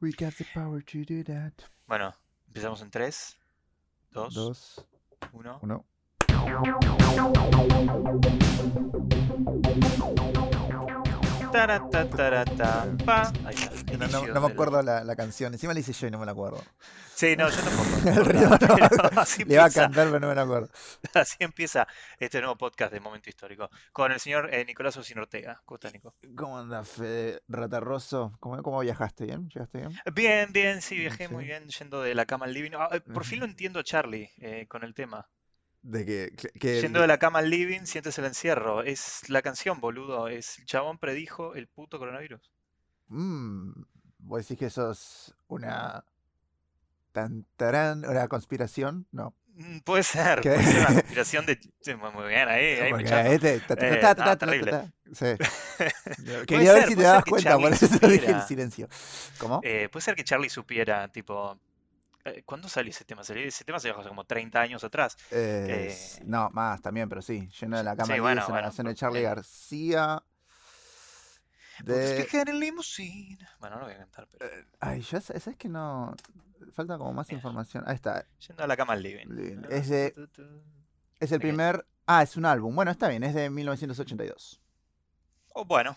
We got the power to do that. Bueno, empezamos en 3, 2, Dos, 1. Uno. Ahí está. No, no- no me acuerdo la, la canción. Encima la hice yo y no me la acuerdo. Sí, no, yo tampoco. No. Así Le iba a cantar, pero no me la acuerdo. así empieza este nuevo podcast de Momento Histórico con el señor eh, Nicolás Ocin Ortega. ¿Cómo estás, Nico? ¿Cómo anda, Fede Ratarroso? ¿Cómo, ¿Cómo viajaste? ¿Bien? ¿Llegaste bien? Bien, bien, sí, viajé muy Sí. bien yendo de la cama al living. Ah, eh, por fin lo entiendo Charlie eh, con el tema. De que, que- que- Yendo de la cama al living, sientes el encierro. Es la canción, boludo. Es el chabón predijo el puto coronavirus. Mm, vos decís que sos una... Tan, tarán, una conspiración, no. Mm, Puede ser, ¿Qué? puede ser una conspiración de... Muy bien, ahí, ahí ta, Eh, Quería ver si te dabas cuenta, por eso dije el silencio. ¿Cómo? Eh, puede ser que Charlie supiera, tipo... eh, ¿Cuándo salió ese tema? Salió, ese tema salió hace como 30 años atrás. Eh, eh, no, más también, pero sí. Lleno de la cama Sí, bueno, es bueno, canción de Charlie. García. De... viajar en limusina. Bueno, no lo voy a cantar, pero... eh, Ay, yo sé- sabes que no. Falta como más Mira. información. Ahí está. Yendo a la cama al living. Living. Es de-. Es el primer. Ah, es un álbum. Bueno, está bien, es de 1982. Oh, bueno,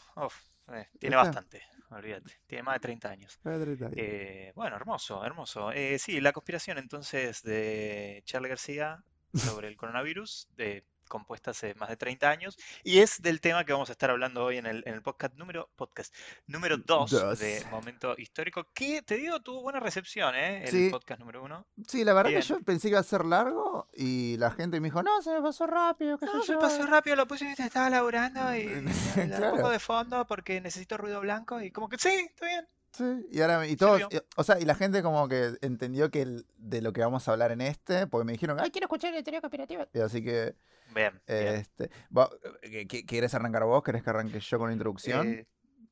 eh, tiene bastante, olvídate. Tiene más de 30 años. Ah, treinta años. Eh, bueno, hermoso, hermoso. Eh, sí, la conspiración entonces de Charlie García sobre el coronavirus, de, compuesta hace más de 30 años, y es del tema que vamos a estar hablando hoy en el, en el podcast número podcast número 2 Dos. de Momento Histórico, que te digo, tuvo buena recepción, ¿eh? El Sí. podcast número 1. Sí, la verdad bien. que yo pensé que iba a ser largo y la gente me dijo, no, se me pasó rápido, qué No, se yo". pasó rápido, lo puse mientras estaba laburando y da un poco Claro. de fondo porque necesito ruido blanco y como que sí, está bien. Sí, y ahora y todos, y- o sea, y la gente como que entendió que el- de lo que vamos a hablar en este, porque me dijeron, ay, quiero escuchar la teoría cooperativa. Y así que, Bien, bien. este, vos, eh, ¿qu- ¿quieres arrancar vos? ¿Querés que arranque yo con la introducción? Eh,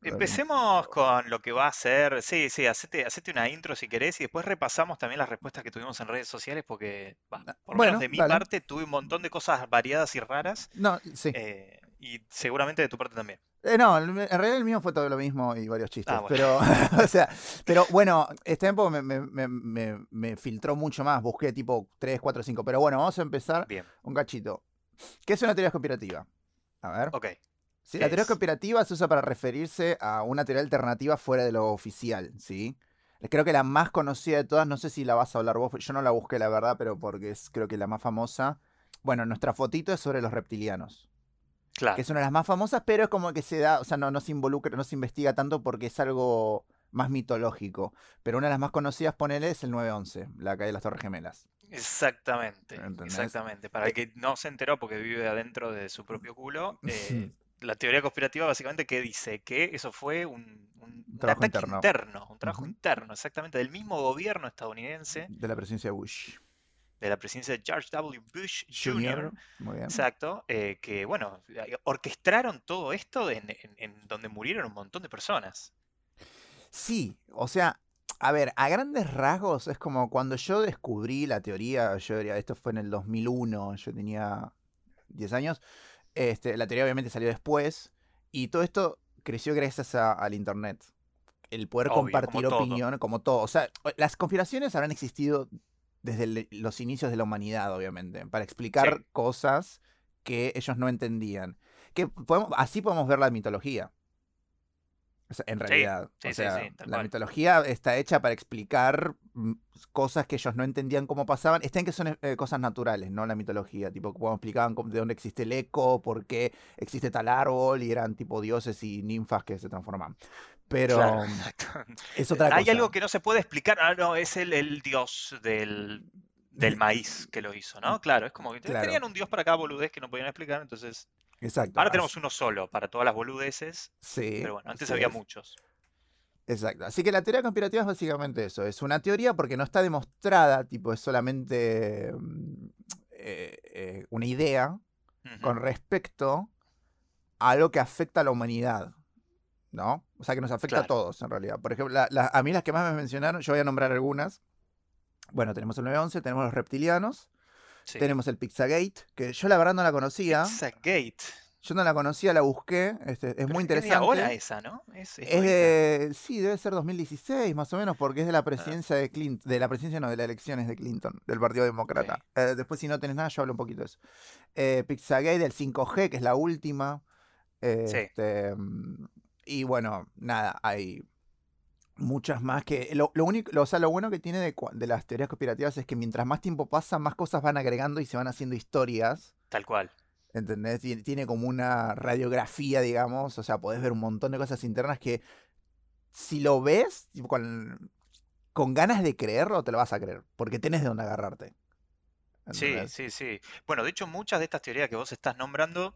empecemos con lo que va a ser. Sí, sí, hacete, hacete una intro si querés y después repasamos también las respuestas que tuvimos en redes sociales porque, bah, Ah, por lo bueno, menos de mi dale. parte, tuve un montón de cosas variadas y raras No, sí. eh, y seguramente de tu parte también. Eh, no, en realidad el mío fue todo lo mismo y varios chistes. Ah, bueno. Pero, o sea, pero bueno, este tiempo me, me, me, me- filtró mucho más. Busqué tipo 3, 4, 5. Pero bueno, vamos a empezar Bien, un cachito. ¿Qué es una teoría conspirativa? A ver. ok. Sí, ¿qué la teoría es? conspirativa se usa para referirse a una teoría alternativa fuera de lo oficial, ¿sí? Creo que la más conocida de todas, no sé si la vas a hablar vos, yo no la busqué la verdad, pero porque es creo que la más famosa. Bueno, nuestra fotito es sobre los reptilianos, Claro. que es una de las más famosas, pero es como que se da, o sea, no, no se involucra, no se investiga tanto porque es algo más mitológico. Pero una de las más conocidas, ponele, es el 9-11, la caída de las Torres Gemelas. Exactamente, ¿Entendés? exactamente. Para Eh, el que no se enteró porque vive adentro de su propio culo, eh, la teoría conspirativa básicamente que dice que eso fue un, un- un trabajo ataque interno. interno, un trabajo interno, exactamente, del mismo gobierno estadounidense, De la presidencia de Bush. De la presidencia de George W. Bush. Jr., Muy bien. exacto, eh, que bueno, eh, orquestaron todo esto en, en- en donde murieron un montón de personas. Sí, o sea, a ver, a grandes rasgos es como cuando yo descubrí la teoría, yo diría, esto fue en el 2001, yo tenía 10 años, este, la teoría obviamente salió después y todo esto creció gracias a- al Internet. El poder Obvio, compartir como todo. opinión, como todo. O sea, las conspiraciones habrán existido desde el- los inicios de la humanidad, obviamente, para explicar Sí. cosas que ellos no entendían. Que podemos, así podemos ver la mitología. O sea, en realidad. sí, o sí, sea, sí, tal la cual. mitología está hecha para explicar mm, cosas que ellos no entendían cómo pasaban. Está en que son eh, cosas naturales, ¿no? La mitología. Tipo, como explicaban de dónde existe el eco, por qué existe tal árbol, y eran tipo dioses y ninfas que se transformaban. Pero Claro, exacto. es otra Hay algo que no se puede explicar. Ah, no, es el, el dios del, del maíz que lo hizo, ¿no? Claro, es como que Claro. tenían un dios para cada boludez que no podían explicar, entonces Exacto. ahora tenemos uno solo para todas las boludeces, Sí. pero bueno, antes había muchos. Exacto. Así que la teoría conspirativa es básicamente eso. Es una teoría porque no está demostrada, tipo, es solamente mm, eh, eh, una idea con respecto a lo que afecta a la humanidad. ¿No? O sea, que nos afecta a todos, en realidad. Por ejemplo, la- la- a mí las que más me mencionaron, yo voy a nombrar algunas. Bueno, tenemos el 911, tenemos los reptilianos, Sí. tenemos el Pizzagate, que yo la verdad no la conocía. Pizzagate. Yo no la conocía, la busqué. Este, es Pero muy es, es de ahora interesante. esa, ¿no? Es, es. Sí, debe ser 2016, más o menos, porque es de la Ah, presidencia de Clinton. De la presidencia, no, de las elecciones de Clinton, del Partido. Demócrata. Eh, después, si no tenés nada, yo hablo un poquito de eso. Eh, Pizzagate del 5G, que es la última. Sí, Este. Y bueno, nada, hay muchas más que. Lo, lo único, lo- o sea, lo bueno que tiene de, de las teorías conspirativas es que mientras más tiempo pasa, más cosas van agregando y se van haciendo historias. tal cual. ¿Entendés? Tiene, tiene como una radiografía, digamos. O sea, podés ver un montón de cosas internas que si lo ves con, con ganas de creerlo, te lo vas a creer. Porque tenés de dónde agarrarte. Sí, sí, sí. Bueno, de hecho, muchas de estas teorías que vos estás nombrando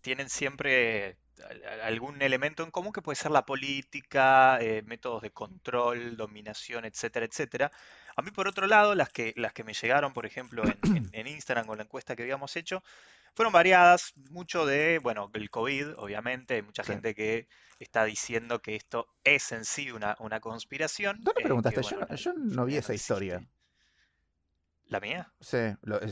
tienen siempre al- al- algún elemento en común que puede ser la política, eh, métodos de control, dominación, etcétera, etcétera. A mí, por otro lado, las que, las que me llegaron, por ejemplo, en, en- en Instagram con la encuesta que habíamos hecho, fueron variadas, mucho de, bueno, el COVID, obviamente, hay mucha gente que está diciendo que esto es en sí una, una conspiración, ¿Dónde eh, que preguntaste? Yo, bueno, yo la no vi esa historia. ¿La mía? Sí,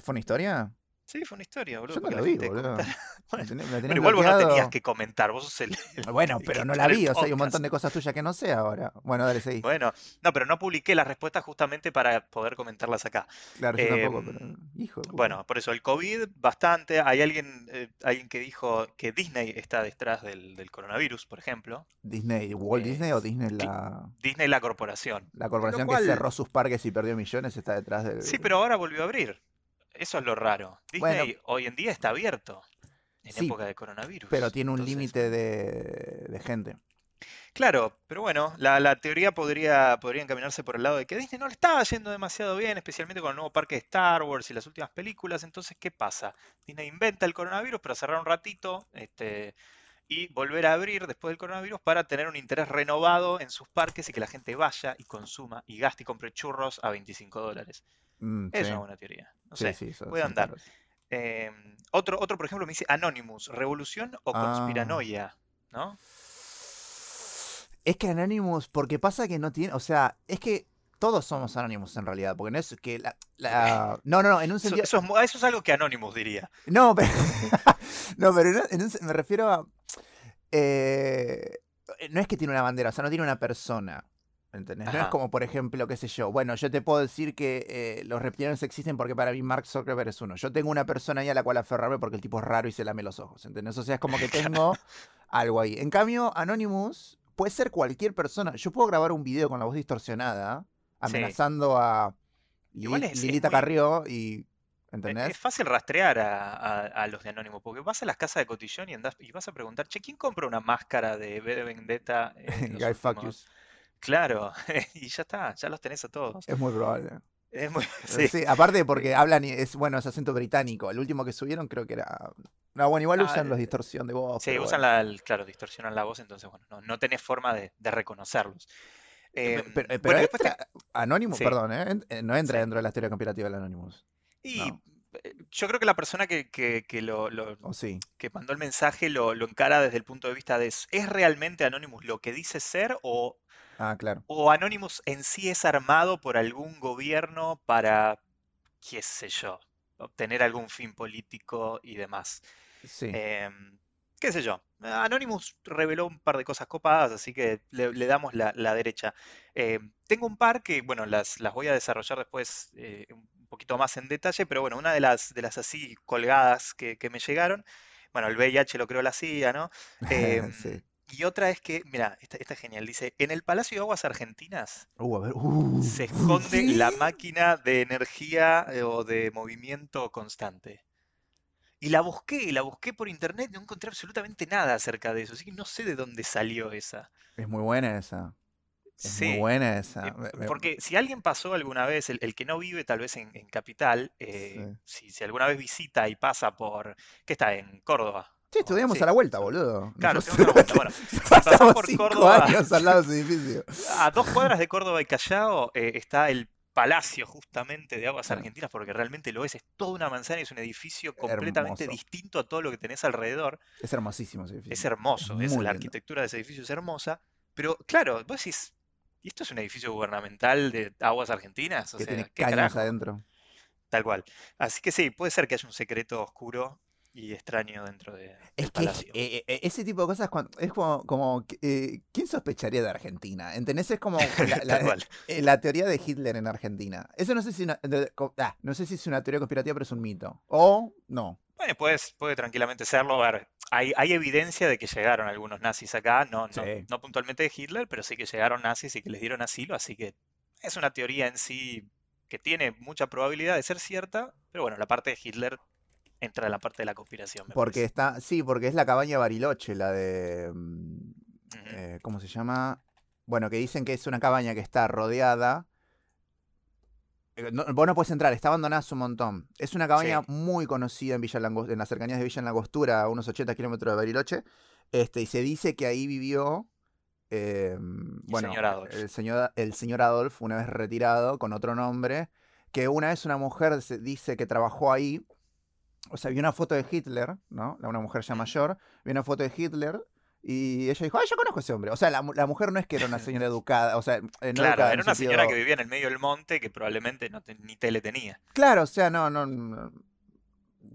¿fue una historia? Sí, fue una historia, boludo, Yo no la la vi, boludo. comentara. Me Bueno, tenés, me tenés pero igual vos no tenías que comentar, vos sos el, el Bueno, pero no la vi. O sea, hay un montón de cosas tuyas que no sé ahora. Bueno, dale, seguí. Bueno, no, pero no publiqué las respuestas justamente para poder comentarlas acá. Claro, yo tampoco, pero. Em, Hijo bueno, por eso el COVID, bastante. Hay alguien, eh, alguien que dijo que Disney está detrás del, del coronavirus, por ejemplo. Disney, ¿Walt Eh, Disney o Disney Di- la, Disney, la corporación. la corporación que cerró sus parques y perdió millones, está detrás sí, del. pero ahora volvió a abrir. Eso es lo raro. Bueno, Disney hoy en día está abierto en sí, época de pero coronavirus. tiene un límite de, de gente. Claro, pero bueno, la, la teoría podría, podría encaminarse por el lado de que Disney no le estaba yendo demasiado bien, especialmente con el nuevo parque de Star Wars y las últimas películas. Entonces, ¿qué pasa? Disney inventa el coronavirus para cerrar un ratito, este, y volver a abrir después del coronavirus para tener un interés renovado en sus parques y que la gente vaya y consuma y gaste y compre churros a 25 dólares. Mm, Es sí, una buena teoría. No sí, sé, sí, puede andar. Eh, otro, otro, por ejemplo, me dice Anonymous, revolución o Ah. conspiranoia, ¿no? Es que Anonymous, porque pasa que no tiene, o sea, es que todos somos Anonymous en realidad, porque no es que la, la- no, no, no, en un sentido, eso es, eso es algo que Anonymous diría. no, pero, no, pero en un- me refiero a, eh, no es que tiene una bandera, o sea, no tiene una persona, ¿entendés? No es como, por ejemplo, qué sé yo, bueno, yo te puedo decir que eh, los reptilianos existen porque para mí Mark Zuckerberg es uno. Yo tengo una persona ahí a la cual aferrarme porque el tipo es raro y se lame los ojos, ¿entendés? O sea, es como que tengo algo ahí. En cambio, Anonymous puede ser cualquier persona. Yo puedo grabar un video con la voz distorsionada Sí. amenazando a Igual es, es Lilita muy Carrió y... es fácil rastrear a, a- a los de Anonymous, porque vas a las casas de cotillón y andás y vas a preguntar, che, ¿quién compra una máscara de V de Vendetta en Guy últimos? Claro, y ya está, ya los tenés a todos. Es muy probable. Es muy, Sí. sí. aparte porque hablan, y es bueno, es acento británico. El último que subieron creo que era... No, bueno, igual Ah, usan los eh, distorsión de voz, Sí, usan bueno. la, claro, distorsionan la voz, entonces, bueno, no, no tenés forma de, de reconocerlos. Eh, Em, Pero, eh, pero bueno, te- Anonymous, Sí, perdón, ¿eh? Eh, No entra sí. dentro de la teoría conspirativa del Anonymous. Y No, eh, yo creo que la persona que, que- que lo, lo- o sí. que mandó el mensaje lo, lo encara desde el punto de vista de, ¿es realmente Anonymous lo que dice ser o, Ah, claro. o Anonymous en sí es armado por algún gobierno para, qué sé yo, obtener algún fin político y demás? Sí. Em, qué sé yo. Anonymous reveló un par de cosas copadas, así que le, le damos la, la derecha. Em, tengo un par que, bueno, las, las voy a desarrollar después eh, un poquito más en detalle, pero bueno, una de las, de las así colgadas que, que me llegaron, bueno, el VIH lo creó la CIA, ¿no? Em, sí. y otra es que, mira, esta, esta es genial, dice, en el Palacio de Aguas Argentinas Uh, a ver. Uh, se esconde la máquina de energía eh, o de movimiento constante. Y la busqué, la busqué por internet, no encontré absolutamente nada acerca de eso, así que no sé de dónde salió esa. Es muy buena esa. Es muy buena esa. eh, me- porque si alguien pasó alguna vez, el, el que no vive tal vez en, en Capital, eh, Sí. si, si alguna vez visita y pasa por, ¿qué está? En Córdoba. Sí, estudiamos sí, a la vuelta, boludo. claro, Nosotros tenemos una vuelta. Bueno, pasamos por cinco Córdoba, años al lado de ese edificio. a dos cuadras de Córdoba y Callao, eh, está el Palacio justamente de Aguas. Argentinas, porque realmente lo es, es toda una manzana y es un edificio completamente Hermoso. distinto a todo lo que tenés alrededor. Es hermosísimo ese Es edificio. Es hermoso, es, la lindo. arquitectura de ese edificio es hermosa, pero claro, vos decís, ¿y esto es un edificio gubernamental de Aguas Argentinas? O Que sea, tiene ¿qué caños carajo? adentro. Tal cual. Así que sí, puede ser que haya un secreto oscuro y extraño dentro de, Es que palacio. eh, eh, ese tipo de cosas es como, eh, ¿quién sospecharía de Argentina? ¿Entendés? Es como la, la- eh, la teoría de Hitler en Argentina. Eso no sé si una- de- ah, no sé si es una teoría conspirativa, pero es un mito. O no. Bueno, puede, puede tranquilamente serlo. A ver, hay, hay evidencia de que llegaron algunos nazis acá, no, no, Sí. no puntualmente de Hitler, pero sí que llegaron nazis y que les dieron asilo, así que es una teoría en sí que tiene mucha probabilidad de ser cierta, pero bueno, la parte de Hitler entra en la parte de la conspiración, me Porque parece. está, sí, porque es la cabaña Bariloche, la de, mm, eh, ¿cómo se llama? Bueno, que dicen que es una cabaña que está rodeada. Eh, no- vos no puedes entrar, está abandonada hace un montón. Es una cabaña Sí. muy conocida en Villa en las cercanías de Villa Langostura, a unos 80 kilómetros de Bariloche. Este, y se dice que ahí vivió eh, bueno, señor el señor, el señor Adolf, una vez retirado, con otro nombre, que una vez una mujer se dice que trabajó ahí. O sea, vio una foto de Hitler, ¿no? Una mujer ya mayor, vio una foto de Hitler y ella dijo, ah, yo conozco a ese hombre. O sea, la, la mujer no es que era una señora educada, o sea, no Claro, educada era un una señora que vivía en el medio del monte que probablemente no te- ni tele tenía. Claro, o sea, no, no, no-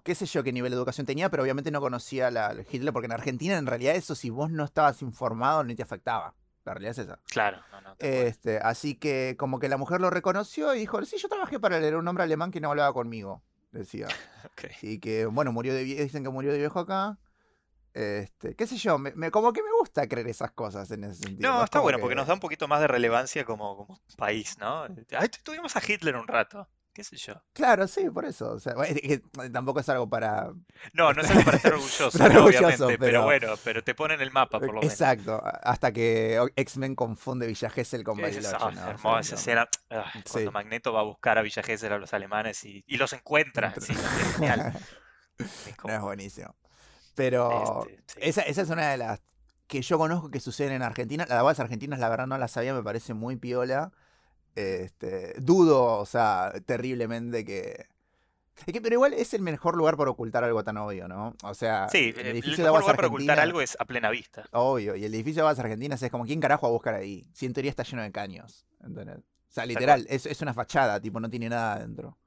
qué sé yo qué nivel de educación tenía, pero obviamente no conocía la, la Hitler, porque en Argentina en realidad eso si vos no estabas informado ni te afectaba. La realidad es esa. Claro, no, no. Este, así que como que la mujer lo reconoció y dijo, sí, yo trabajé para él, era un hombre alemán que no hablaba conmigo, decía. Y que, bueno, murió de viejo, dicen que murió de viejo acá. Este, qué sé yo, me, me- como que me gusta creer esas cosas en ese sentido. No, es está bueno porque que- nos da un poquito más de relevancia como, como país, ¿no? Ay, tu- tuvimos a Hitler un rato, qué sé yo. Claro, sí, por eso. O sea, tampoco es algo para... No, no es algo para estar orgulloso, obviamente, pero... pero- bueno, pero te pone en el mapa por lo menos. Exacto, hasta que X-Men confunde Villa Gesell con ¿Qué es ¿no? O sea, hermosa no. escena? Ah, cuando Sí. Magneto va a buscar a Villa Gesell a los alemanes y, y los encuentra. Entra- Sí, es genial. Es No, como, es buenísimo. Pero este, sí. esa, esa es una de las que yo conozco que suceden en Argentina. Las aguas argentinas, la verdad, no las sabía, me parece muy piola. Este, dudo, o sea, terriblemente que. Pero igual es el mejor lugar para ocultar algo tan obvio, ¿no? O sea, Sí, el el edificio de mejor aguas lugar para ocultar algo es a plena vista. obvio, y el edificio de aguas argentinas es como, ¿quién carajo va a buscar ahí? Si en teoría está lleno de caños, ¿entendés? O sea, literal, es, es una fachada, tipo, no tiene nada adentro.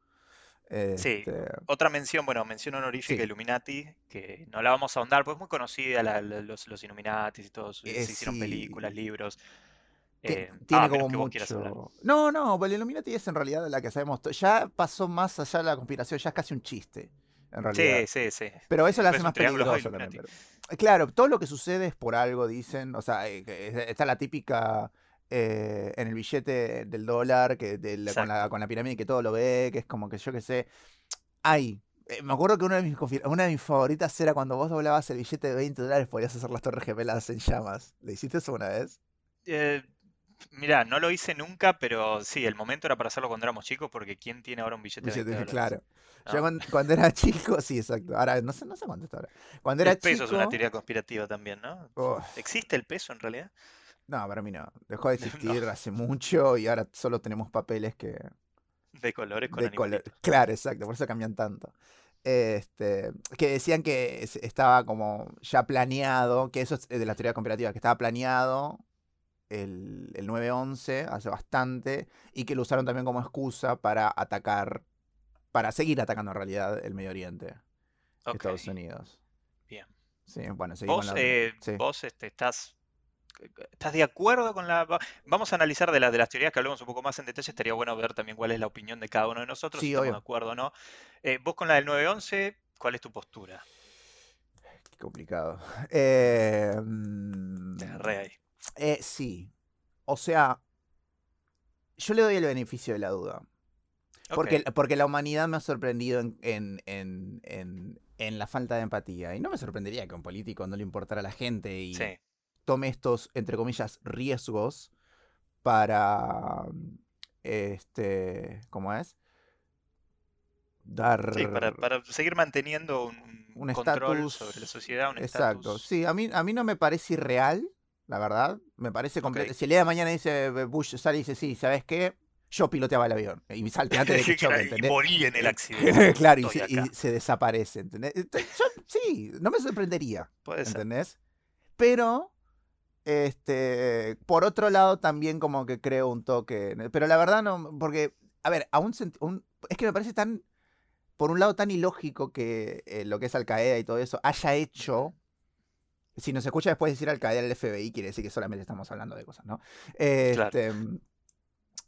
Sí. Este, Otra mención, bueno, mención honorífica Sí. Illuminati, que no la vamos a ahondar, pues es muy conocida la- la- los, los Illuminatis y todos, Eh, se hicieron sí. películas, libros. Eh, tiene a menos como mucho. No, no, el Illuminati es en realidad la que sabemos. Ya pasó más allá de la conspiración, ya es casi un chiste, en realidad. Sí, sí, sí. Pero eso Eh, lo hace más peligroso también. Illuminati. pero- Claro, todo lo que sucede es por algo, dicen. O sea, eh, está la típica eh, en el billete del dólar, que de la- con, la, con la pirámide que todo lo ve, que es como que yo qué sé. Ay, eh, me acuerdo que una de, mis, una de mis favoritas era cuando vos doblabas el billete de 20 dólares, podías hacer las torres gemelas en llamas. ¿Le hiciste eso una vez? Eh, mirá, no lo hice nunca, pero sí, el momento era para hacerlo cuando éramos chicos, porque ¿quién tiene ahora un billete de Billete, 20 dólares? claro. Yo cuando, cuando era chico, sí, exacto. Ahora no sé, no sé cuánto está ahora. Cuando era El peso es una chico. teoría conspirativa también, ¿no? ¿Existe el peso en realidad? No, para mí no. Dejó de No. existir hace mucho y ahora solo tenemos papeles que. De colores con de animalitos. Claro, exacto, por eso cambian tanto. Este, que decían que es- estaba como ya planeado, que eso es de la teoría comparativa, que estaba planeado el, el 9-11 hace bastante y que lo usaron también como excusa para atacar, para seguir atacando en realidad el Medio Oriente, Estados Unidos. bien. Sí, bueno, seguimos Vos, la... eh, sí. vos este, estás, estás de acuerdo con la... va- Vamos a analizar de, la- de las teorías que hablemos un poco más en detalle. Estaría bueno ver también cuál es la opinión de cada uno de nosotros, Sí, si estamos de acuerdo o no. Eh, vos con la del 911, ¿cuál es tu postura? Qué complicado. Eh, mm, Te agarré ahí. eh, sí. O sea, yo le doy el beneficio de la duda. Porque, porque la humanidad me ha sorprendido en, en, en, en- en la falta de empatía. Y no me sorprendería que a un político no le importara a la gente y sí, tome estos, entre comillas, riesgos para, este, ¿cómo es? Dar... sí, para, para seguir manteniendo un, un control sobre la sociedad, un Exacto. estatus. Sí, a mí, a mí no me parece irreal, la verdad. Me parece completo. Si el día de mañana dice Bush sale y dice, sí, ¿sabes qué? Yo piloteaba el avión. Y salte antes de que choque, morí en el accidente. claro, y se, y se desaparece, ¿entendés? Ent- yo- sí, no me sorprendería. ¿entendés? Pero, este, por otro lado también como que creo un toque, pero la verdad no, porque, a ver, a un, es que me parece tan por un lado tan ilógico que eh, lo que es Al Qaeda y todo eso haya hecho. Si nos escucha después decir Al Qaeda el FBI, quiere decir que solamente estamos hablando de cosas, ¿no? Este,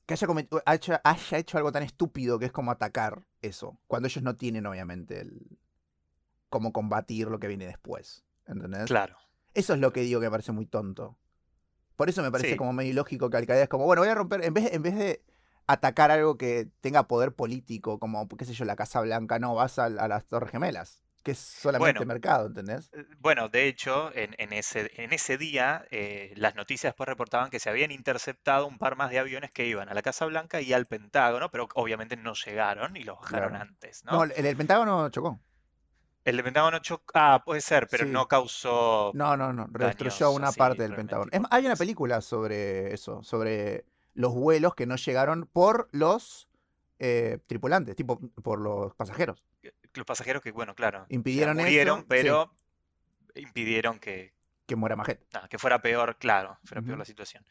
que haya, haya, haya, hecho algo tan estúpido que es como atacar eso, cuando ellos no tienen, obviamente, el cómo combatir lo que viene después. ¿Entendés? Claro. Eso es lo que digo que me parece muy tonto. Por eso me parece como medio ilógico que Al Qaeda es como, bueno, voy a romper, en vez, en vez de atacar algo que tenga poder político, como, qué sé yo, la Casa Blanca, no, vas a, las Torres Gemelas, que es solamente mercado, ¿entendés? Eh, bueno, de hecho, en, ese, en ese día, eh, las noticias después reportaban que se habían interceptado un par más de aviones que iban a la Casa Blanca y al Pentágono, pero obviamente no llegaron y los bajaron antes, ¿no? No, el, el Pentágono chocó. El Pentágono chocó. Ah, puede ser, pero no causó. No, no, no. Destruyó una parte del Pentágono. hay una película sobre eso, sobre los vuelos que no llegaron por los eh, tripulantes, tipo por los pasajeros. Los pasajeros que, bueno, claro. Impidieron murieron, pero impidieron que. Que muera más gente. que fuera peor, claro, fuera peor la situación.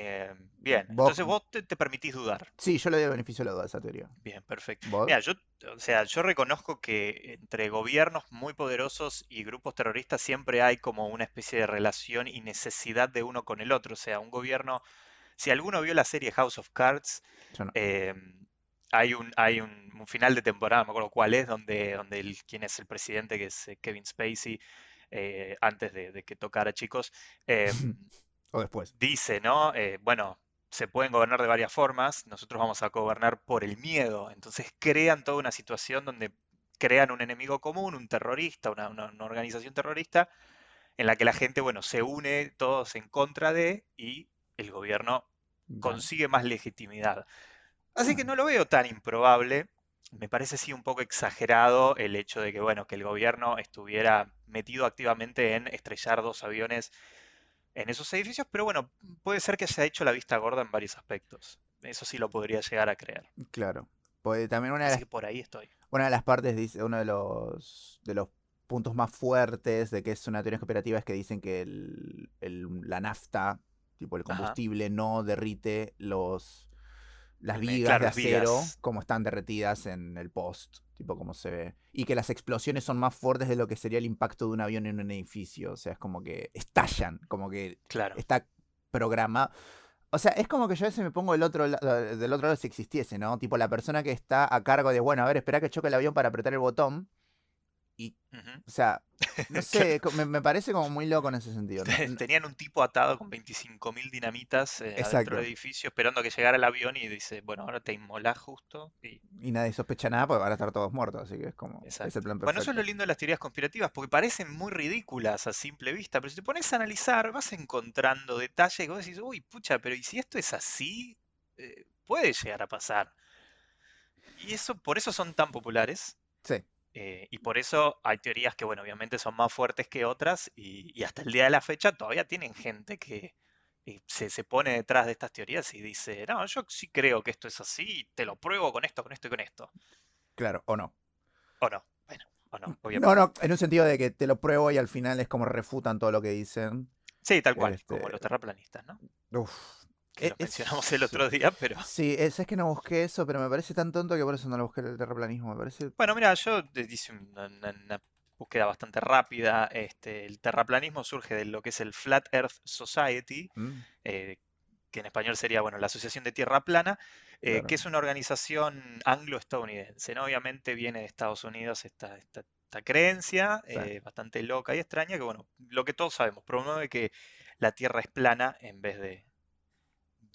Eh, bien, entonces vos te, permitís dudar. Sí, yo le doy beneficio de la duda a esa teoría. Bien, perfecto. Mira, yo, o sea, yo reconozco que entre gobiernos muy poderosos y grupos terroristas siempre hay como una especie de relación y necesidad de uno con el otro. O sea, un gobierno, si alguno vio la serie House of Cards, eh, hay un, hay un, final de temporada, no me acuerdo cuál es, donde, donde el, quien es el presidente, que es eh, Kevin Spacey, antes de, de, que tocara chicos, O después. Dice, ¿no? Eh, bueno, se pueden gobernar de varias formas, nosotros vamos a gobernar por el miedo. Entonces crean toda una situación donde crean un enemigo común, un terrorista, una, organización terrorista, en la que la gente, bueno, se une todos en contra de y el gobierno consigue más legitimidad. Así que no lo veo tan improbable. Me parece sí un poco exagerado el hecho de que, bueno, que el gobierno estuviera metido activamente en estrellar dos aviones en esos edificios, pero bueno, puede ser que se haya hecho la vista gorda en varios aspectos. Eso sí lo podría llegar a creer. Claro. Pues también una de las, por ahí estoy. Una de las partes, dice, uno de los, de los puntos más fuertes de que es una teoría cooperativa es que dicen que el, la nafta, tipo el combustible, no derrite los las vigas de acero como están derretidas en el post, tipo como se ve. Y que las explosiones son más fuertes de lo que sería el impacto de un avión en un edificio. O sea, es como que estallan, como que está programado. O sea, es como que yo a veces me pongo del otro, del otro lado si existiese, ¿no? Tipo la persona que está a cargo de, bueno, a ver, espera que choque el avión para apretar el botón. Y, o sea, no sé, me, parece como muy loco en ese sentido. Tenían un tipo atado con 25.000 dinamitas eh, dentro del edificio esperando que llegara el avión y dice, bueno, ahora te inmolás justo. Y... nadie sospecha nada porque van a estar todos muertos, así que es como... Es el plan Bueno, eso es lo lindo de las teorías conspirativas, porque parecen muy ridículas a simple vista, pero si te pones a analizar, vas encontrando detalles y vos decís, uy, pucha, pero ¿y si esto es así? Eh, puede llegar a pasar. Y eso, por eso son tan populares. Sí. Eh, y por eso hay teorías que, bueno, obviamente son más fuertes que otras y, hasta el día de la fecha todavía tienen gente que eh, se, se, pone detrás de estas teorías y dice, no, yo sí creo que esto es así y te lo pruebo con esto, con esto y con esto. Claro, o no. O no, bueno, o no, obviamente. No, no, en un sentido de que te lo pruebo y al final es como refutan todo lo que dicen. Sí, tal cual, como los este terraplanistas, ¿no? Uf, que lo mencionamos el otro día, pero... Sí, es, es, que no busqué eso, pero me parece tan tonto que por eso no lo busqué el terraplanismo, me parece... Bueno, mira, yo hice una, búsqueda bastante rápida. Este, el terraplanismo surge de lo que es el Flat Earth Society, mm. eh, que en español sería, bueno, la Asociación de Tierra Plana, eh, que es una organización anglo-estadounidense, ¿no? Obviamente viene de Estados Unidos esta, esta, creencia eh, bastante loca y extraña, que bueno, lo que todos sabemos, promueve que la Tierra es plana en vez de,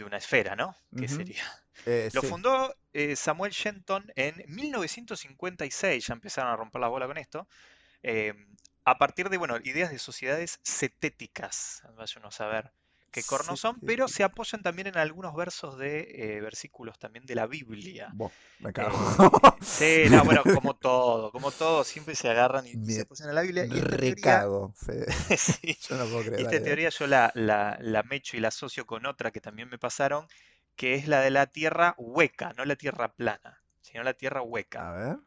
de una esfera, ¿no? ¿Qué sería? Eh, Lo fundó eh, Samuel Shenton en 1956, ya empezaron a romper la bola con esto, em, a partir de, bueno, ideas de sociedades cetéticas, vaya uno a saber qué cornos son, pero se apoyan también en algunos versos de eh, versículos también de la Biblia. me cago. sí, no, bueno, como todo, como todo, siempre se agarran y se apoyan en la Biblia. Y recago, Yo no puedo creer. Esta teoría yo la, la, la mecho y la asocio con otra que también me pasaron, que es la de la tierra hueca, no la tierra plana, sino la tierra hueca. A ver.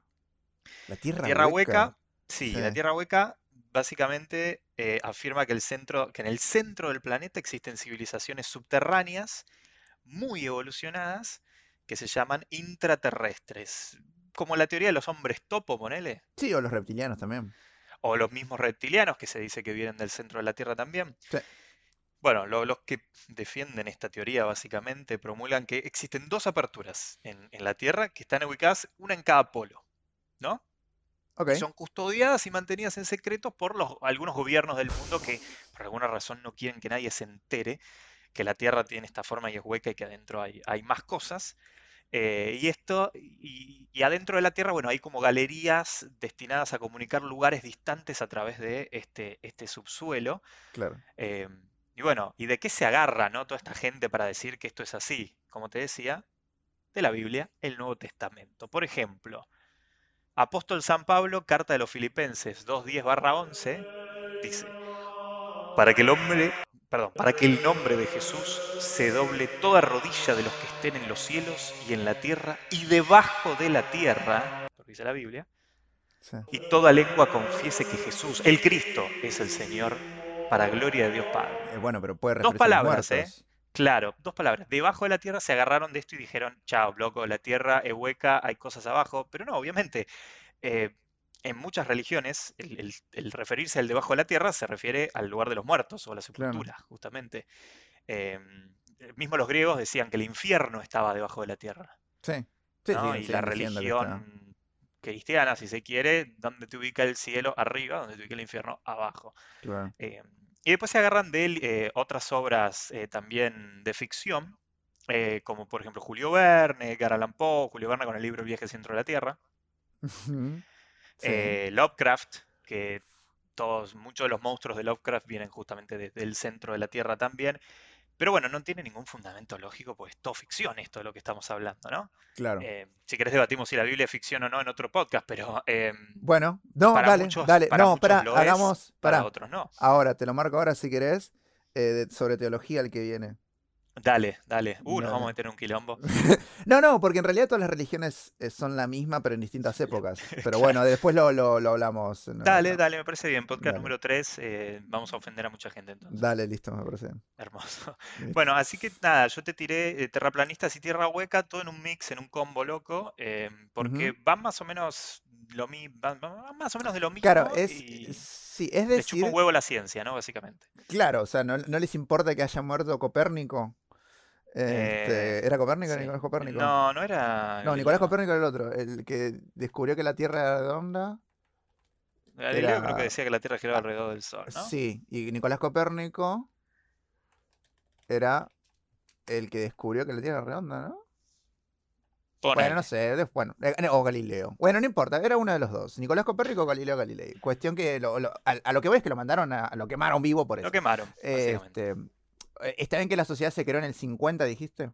La tierra, tierra hueca. sí, la tierra hueca básicamente eh, afirma que, el centro, que en el centro del planeta existen civilizaciones subterráneas muy evolucionadas que se llaman intraterrestres. como la teoría de los hombres topo, ponele. Sí, o los reptilianos también. O los mismos reptilianos que se dice que vienen del centro de la Tierra también. Sí. Bueno, lo- los que defienden esta teoría básicamente promulgan que existen dos aperturas en, en la Tierra que están ubicadas una en cada polo, ¿no? Son custodiadas y mantenidas en secreto por los, algunos gobiernos del mundo que por alguna razón no quieren que nadie se entere que la Tierra tiene esta forma y es hueca y que adentro hay, hay más cosas. Eh, y esto, y, y adentro de la Tierra, bueno, hay como galerías destinadas a comunicar lugares distantes a través de este, este subsuelo. Claro. Eh, y bueno, ¿y de qué se agarra, no, toda esta gente para decir que esto es así? Como te decía, de la Biblia, el Nuevo Testamento. Por ejemplo, Apóstol San Pablo, carta de los Filipenses 2.10-11, dice, para que el hombre, perdón, para que el nombre de Jesús se doble toda rodilla de los que estén en los cielos y en la tierra y debajo de la tierra, lo dice la Biblia, Sí. y toda lengua confiese que Jesús, el Cristo, es el Señor, para gloria de Dios Padre. Eh, bueno, pero puede Dos palabras, ¿eh? Claro, dos palabras. Debajo de la tierra se agarraron de esto y dijeron, chao, loco, la tierra es hueca, hay cosas abajo. Pero no, obviamente, eh, en muchas religiones, el, el- el referirse al debajo de la tierra se refiere al lugar de los muertos o a la Claro. sepultura, justamente. Eh, mismo los griegos decían que el infierno estaba debajo de la tierra, Sí. Sí, ¿no? Y la religión cristiana, si se quiere, donde te ubica el cielo arriba, donde te ubica el infierno abajo. claro. Eh, y después se agarran de él eh, otras obras eh, también de ficción, eh, como por ejemplo Julio Verne, Edgar Allan Poe, Julio Verne con el libro El viaje centro de la Tierra. Sí. Lovecraft, que todos, muchos de los monstruos de Lovecraft vienen justamente de- del centro de la Tierra también. Pero bueno, no tiene ningún fundamento lógico, pues es todo ficción esto de lo que estamos hablando, ¿no? Claro. Eh, si querés debatimos si la Biblia es ficción o no en otro podcast, pero em, Bueno, no, para dale, muchos, dale. para No, es, hagamos. para otros no. Ahora, te lo marco ahora si querés. eh, de- sobre teología el que viene. Dale, dale. Uh, nos Dale. vamos a meter en un quilombo. No, no, porque en realidad todas las religiones eh, son la misma, pero en distintas épocas. Pero bueno, después lo, lo, lo hablamos. Dale, dale, me parece bien. Podcast Dale. número 3, vamos a ofender a mucha gente entonces. Dale, listo, me parece. bien. Hermoso. Listo. Bueno, así que nada, yo te tiré eh, terraplanistas y tierra hueca, todo en un mix, en un combo loco, eh, porque van más o menos lo mi- van, van más o menos de lo mismo Claro, es. y Sí, es chupa decir. un huevo la ciencia, ¿no? Básicamente. Claro, o sea, no, no les importa que haya muerto Copérnico. Este, Eh, ¿Era Copérnico o sí. Nicolás Copérnico? No, no era No, Nicolás. Copérnico era el otro, el que descubrió que la Tierra era redonda. Galileo creo era- que decía que la Tierra giraba alrededor del Sol, ¿no? Sí, y Nicolás Copérnico era el que descubrió que la Tierra era redonda, ¿no? Bueno, no sé, bueno, eh, o Galileo. Bueno, no importa, era uno de los dos. Nicolás Copérnico o Galileo Galilei. Cuestión que lo- lo- a, a lo que voy es que lo mandaron a, lo quemaron vivo por eso. Lo quemaron. Este, está bien que la sociedad se creó en el 50, dijiste.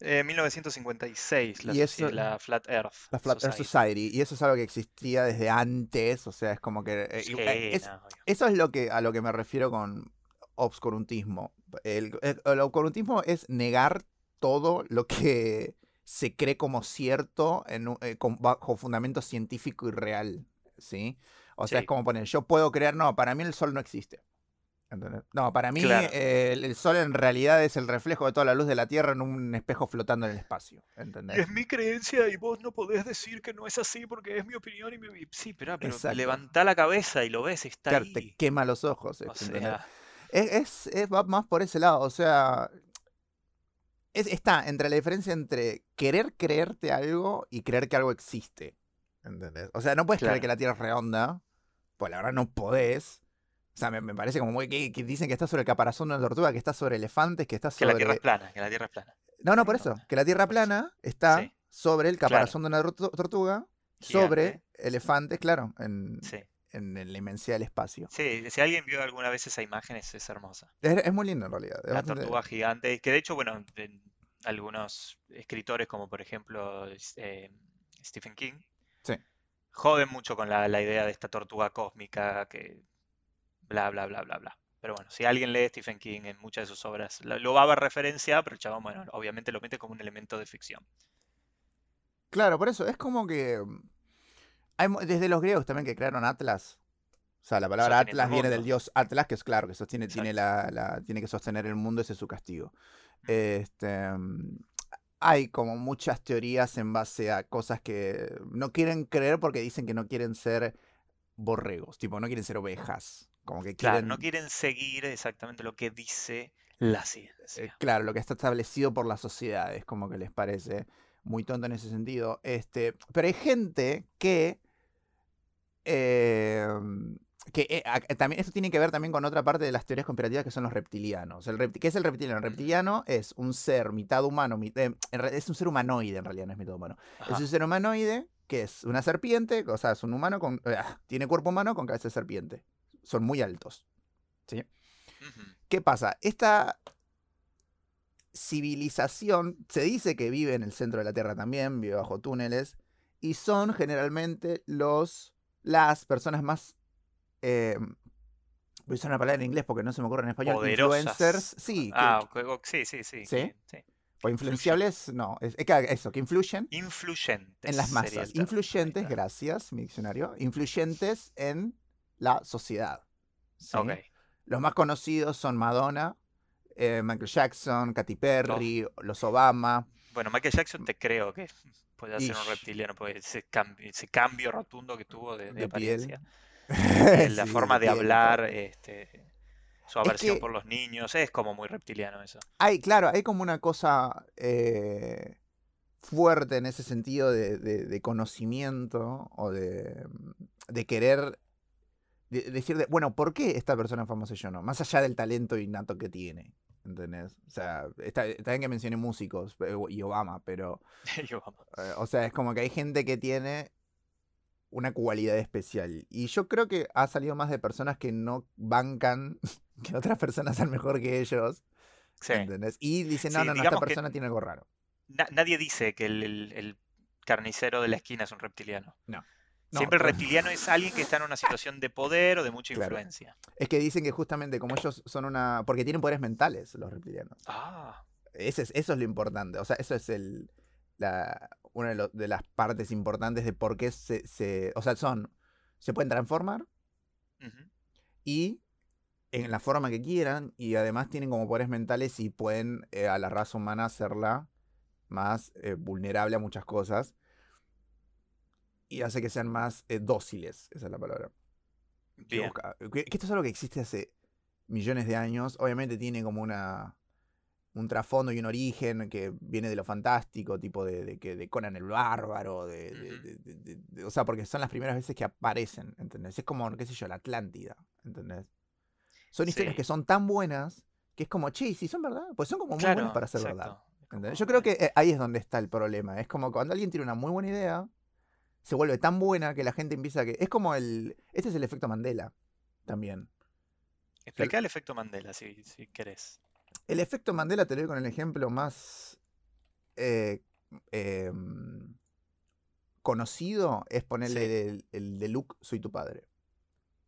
Eh, 1956, la, y eso- la Flat Earth La Flat Earth Society. Society. Y eso es algo que existía desde antes. O sea, es como que. eh, Sí, eh, es- no, obvio. eso es lo que, a lo que me refiero con obscurantismo. El, el- el obscurantismo es negar todo lo que se cree como cierto en eh, con- bajo fundamento científico y real. ¿Sí? O sea, Sí. es como poner, yo puedo creer, no, para mí el sol no existe. No, para mí Claro. eh, el, el sol en realidad es el reflejo de toda la luz de la Tierra en un espejo flotando en el espacio. Es mi creencia y vos no podés decir que no es así porque es mi opinión y mi... Sí, pero, pero levantá la cabeza y lo ves, está Claro, ahí. te quema los ojos. O ¿entendés? sea, Es, es, es- va más por ese lado, o sea, es- está entre la diferencia entre querer creerte algo y creer que algo existe. ¿Entendés? O sea, no puedes creer que la Tierra es redonda, pues la verdad no podés. O sea, me, me parece como muy que, que dicen que está sobre el caparazón de una tortuga, que está sobre elefantes, que está que la Tierra es sobre... plana, que la Tierra es plana. No, no, por eso, que la Tierra plana está Sí. sobre el Claro. caparazón de una tortu- tortuga, sobre elefantes, claro, en, Sí. en la inmensidad del espacio. Sí, si alguien vio alguna vez esa imagen es, es hermosa. Es, es muy lindo en realidad. La bastante- tortuga gigante, que de hecho, bueno, en algunos escritores como por ejemplo eh, Stephen King, Sí. joden mucho con la, la idea de esta tortuga cósmica que bla, bla, bla, bla, bla. Pero bueno, si alguien lee Stephen King en muchas de sus obras, lo, lo va a ver referencia, pero el chabón, bueno, obviamente lo mete como un elemento de ficción. Claro, por eso, es como que. mm, hay desde los griegos también que crearon Atlas. O sea, la palabra Atlas viene del dios Atlas, que es claro, que sostiene, tiene, la, la- tiene que sostener el mundo, ese es su castigo. Este, mm, hay como muchas teorías en base a cosas que no quieren creer porque dicen que no quieren ser borregos, tipo, no quieren ser ovejas. Como que Claro, no quieren seguir exactamente lo que dice la eh, ciencia. claro, lo que está establecido por la sociedad, es como que les parece muy tonto en ese sentido. Este, pero hay gente que eh, que eh, a- también esto tiene que ver también con otra parte de las teorías conspirativas que son los reptilianos. El repti- ¿Qué es el reptiliano? El reptiliano es un ser mitad humano, mit- eh, re- es un ser humanoide en realidad, no es mitad humano. Es un ser humanoide que es una serpiente, o sea, es un humano con... ah, tiene cuerpo humano con cabeza de serpiente. Son muy altos. ¿sí? ¿Qué pasa? Esta civilización se dice que vive en el centro de la Tierra también, vive bajo túneles, y son generalmente los las personas más eh, voy a usar una palabra en inglés porque no se me ocurre en español. Poderosas. Influencers, sí. Ah, que- sí, sí, sí. ¿Sí? sí. o influenciables, no. Es, es que eso, que influyen Influyentes. en las masas. Influyentes, gracias, mi diccionario. Influyentes en la sociedad. Los más conocidos son Madonna, eh, Michael Jackson, Katy Perry, los Obama. Bueno, Michael Jackson te creo que puede ser un reptiliano, porque ese cambio, ese cambio rotundo que tuvo de, de De piel. apariencia. Eh, La Sí, forma de piel hablar, este, su Es aversión que- por los niños, es como muy reptiliano eso. Hay, claro, hay como una cosa eh, fuerte en ese sentido de, conocimiento o de querer de- decir, de, bueno, ¿por qué esta persona es famosa y yo no? Más allá del talento innato que tiene. ¿Entendés? O sea, está, está bien que mencioné músicos eh, y Obama, pero Yo, vamos. Eh, o sea, es como que hay gente que tiene una cualidad especial. Y yo creo que ha salido más de personas que no bancan que otras personas sean mejor que ellos. Sí. ¿entendés? Y dicen, no, Sí, no, no, esta persona tiene algo raro. Na- nadie dice que el, el- el carnicero de la esquina es un reptiliano. No, Siempre el reptiliano es alguien que está en una situación de poder o de mucha Claro. influencia. Es que dicen que justamente como ellos son una... Porque tienen poderes mentales los reptilianos. Ah, Ese es, eso es lo importante. O sea, eso es el... La, una de, lo- de las partes importantes de por qué se, se... O sea, son... Se pueden transformar y en la forma que quieran y además tienen como poderes mentales y pueden eh, a la raza humana hacerla más eh, vulnerable a muchas cosas y hace que sean más eh, dóciles, esa es la palabra. que Que, que esto es algo que existe hace millones de años, obviamente tiene como una un trasfondo y un origen que viene de lo fantástico, tipo de, de que de Conan el Bárbaro, de, o sea, porque son las primeras veces que aparecen, ¿entendés? Es como, qué sé yo, la Atlántida, ¿entendés? Son historias Sí. que son tan buenas que es como, che, si son verdad, pues son como muy Claro, buenas para ser verdad. Yo creo que eh, ahí es donde está el problema. Es como cuando alguien tiene una muy buena idea, se vuelve tan buena que la gente empieza a que. Es como el. Este es el efecto Mandela también. Explica el efecto Mandela si, si querés. El efecto Mandela te lo doy con el ejemplo más eh, em, conocido, es ponerle el, el de Luke, soy tu padre.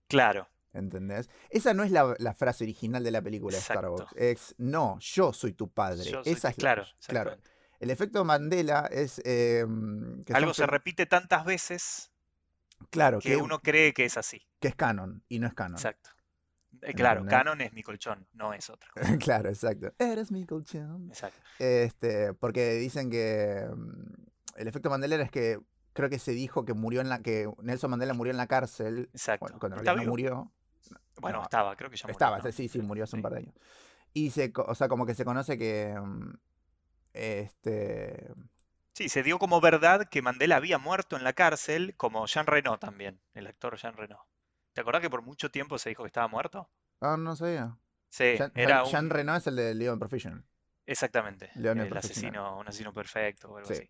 Claro, ¿Entendés? Esa no es la, la frase original de la película de Star Wars. Es, no, yo soy tu padre. yo Esa es la- claro, claro. El efecto Mandela es... em, que Algo se repite tantas veces Claro, que que, uno cree que es así. que es canon y no es canon. Exacto. Eh, Claro, canon es mi colchón, no es otra cosa. claro, exacto. Eres mi colchón. Exacto. Este, porque dicen que mm, el efecto Mandela es que creo que se dijo que murió en la que Nelson Mandela murió en la cárcel. Exacto. Cuando en ¿Está realidad no murió. Bueno, no, estaba, creo que ya murió, Estaba, ¿no? sí, sí, murió hace un par de años. Y se, o sea, como que se conoce que mm, este Sí, se dio como verdad que Mandela había muerto en la cárcel, como Jean Reno también, el actor Jean Reno. ¿Te acordás que por mucho tiempo se dijo que estaba muerto? Ah, no sabía. Sí, Jean, era Jean- un... Reno es el de Leon Professional. Exactamente, León el asesino, un asesino perfecto o algo Sí. así.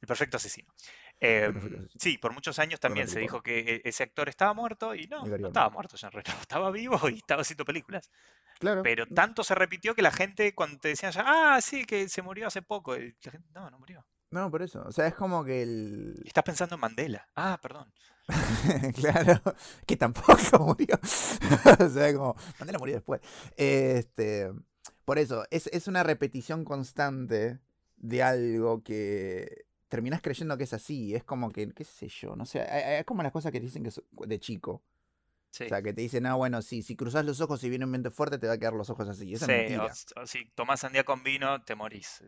El perfecto asesino. El Em, perfecto asesino. sí, por muchos años también se dijo que e- ese actor estaba muerto y no, no estaba muerto Jean Reno, estaba vivo y estaba haciendo películas. Claro. Pero tanto se repitió que la gente cuando te decían ya, ah, sí, que se murió hace poco, la gente, no, no murió. No, por eso. O sea, es como que el. Estás pensando en Mandela. Ah, perdón. claro, que tampoco murió. o sea, como, Mandela murió después. Este, por eso, es, es una repetición constante de algo que terminas creyendo que es así. Es como que, qué sé yo, no sé, es como las cosas que dicen que de chico. O sea, que te dicen, ah, bueno, sí, si cruzas los ojos y viene un viento fuerte, te va a quedar los ojos así. Esa es mentira. O, si tomás sandía con vino, te morís.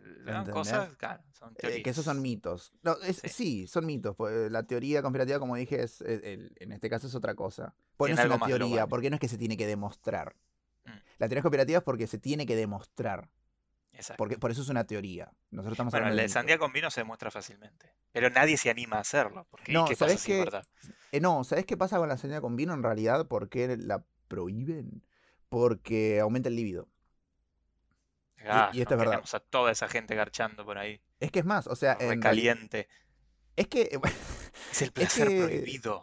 Cosas, claro, son eh, que esos son mitos. No, sí. son mitos. Pues, la teoría conspirativa, como dije, es, en este caso es otra cosa. Pues no es una teoría, porque no es que se tiene que demostrar. Mm. La teoría conspirativa es porque se tiene que demostrar. Exacto. Porque, por eso es una teoría. Nosotros estamos bueno, la de sandía con vino se demuestra fácilmente. Pero nadie se anima a hacerlo. Porque, no, ¿qué ¿sabes qué? Eh, no, ¿sabes qué pasa con la sandía con vino en realidad? ¿Por qué la prohíben? Porque aumenta el líbido. Ah, y, esto es verdad. a toda esa gente garchando por ahí. Es que es más, o sea. En caliente. Es que. es el placer prohibido.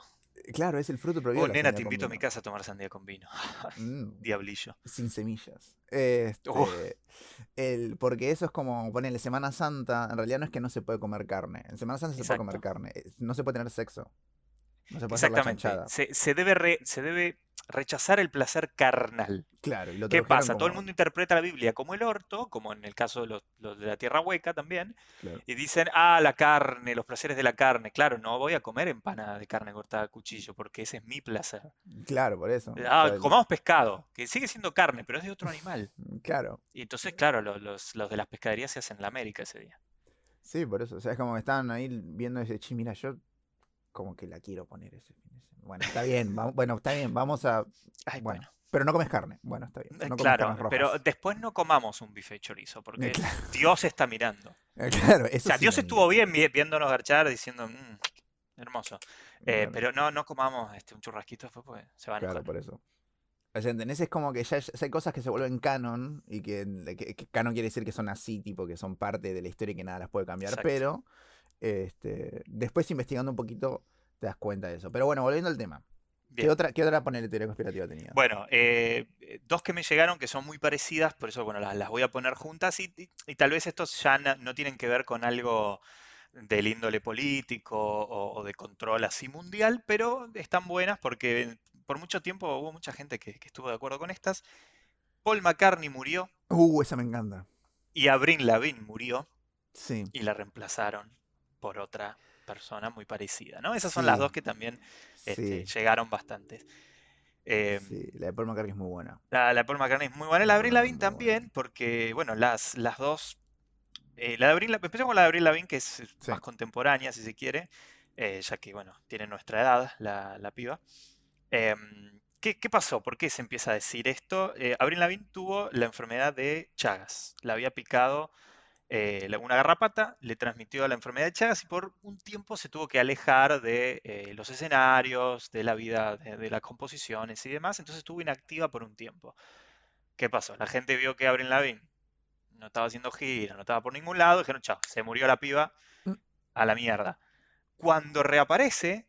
Claro, es el fruto prohibido. Oh, nena, te invito a mi casa a tomar sandía con vino. Mm. Diablillo. Sin semillas. Este, el, porque eso es como ponerle Semana Santa. En realidad no es que no se puede comer carne. En Semana Santa se puede comer carne. No se puede tener sexo. No se puede Exactamente. Hacer la se, se, debe se debe rechazar el placer carnal. Claro, y ¿Qué pasa? Todo el mundo interpreta la Biblia como el orto, como en el caso de los, de la tierra hueca también, y dicen, ah, la carne, los placeres de la carne. Claro, no voy a comer empanada de carne cortada a cuchillo, porque ese es mi placer. Claro, por eso. Ah, comamos pescado, que sigue siendo carne, pero es de otro animal. Claro. Y entonces, claro, los, los, los de las pescaderías se hacen en la América ese día. Sí, por eso. O sea, es como que estaban ahí viendo ese chi, mira, yo como que la quiero poner ese fin de semana. Bueno, está bien, bueno, está bien, vamos a. bueno. Pero no comes carne. Bueno, está bien. Eh, claro, pero después no comamos un bife de chorizo, porque eh, Dios está mirando. Eh, claro, eso o sea, Dios estuvo bien viéndonos garchar, diciendo, mmm, hermoso. Pero no, no comamos este, un churrasquito después, porque se van a Claro, por eso. O sea, ¿entendés? Es como que ya, hay cosas que se vuelven canon y que, canon quiere decir que son así, tipo que son parte de la historia y que nada las puede cambiar, pero este, después investigando un poquito te das cuenta de eso. Pero bueno, volviendo al tema. ¿Qué otra, ¿Qué otra poner teoría conspirativa tenía? Bueno, eh, dos que me llegaron que son muy parecidas, por eso bueno, las, voy a poner juntas y, tal vez estos ya no, tienen que ver con algo del índole político o, de control así mundial, pero están buenas porque por mucho tiempo hubo mucha gente que, estuvo de acuerdo con estas. Paul McCartney murió. Uh, esa me encanta. Y Avril Lavigne murió. Sí. Y la reemplazaron por otra persona muy parecida, ¿no? Esas son las dos que también este, llegaron bastantes. Em, sí, la de Paul McCartney es muy buena. La, de Paul McCartney es muy buena. La de Avril Lavigne también, porque, bueno, las, las dos. Eh, la de Avril, empecemos con la de Avril Lavigne, que es más contemporánea, si se quiere, eh, ya que, bueno, tiene nuestra edad la, la piba. Em, ¿qué, ¿qué, pasó? ¿Por qué se empieza a decir esto? Eh, Avril Lavigne tuvo la enfermedad de Chagas. La había picado eh, una garrapata, le transmitió la enfermedad de Chagas y por un tiempo se tuvo que alejar de eh, los escenarios, de la vida, de, las composiciones y demás, entonces estuvo inactiva por un tiempo. ¿Qué pasó? La gente vio que Avril Lavigne no estaba haciendo gira, no estaba por ningún lado, dijeron, chao, se murió la piba, mm. a la mierda. Cuando reaparece,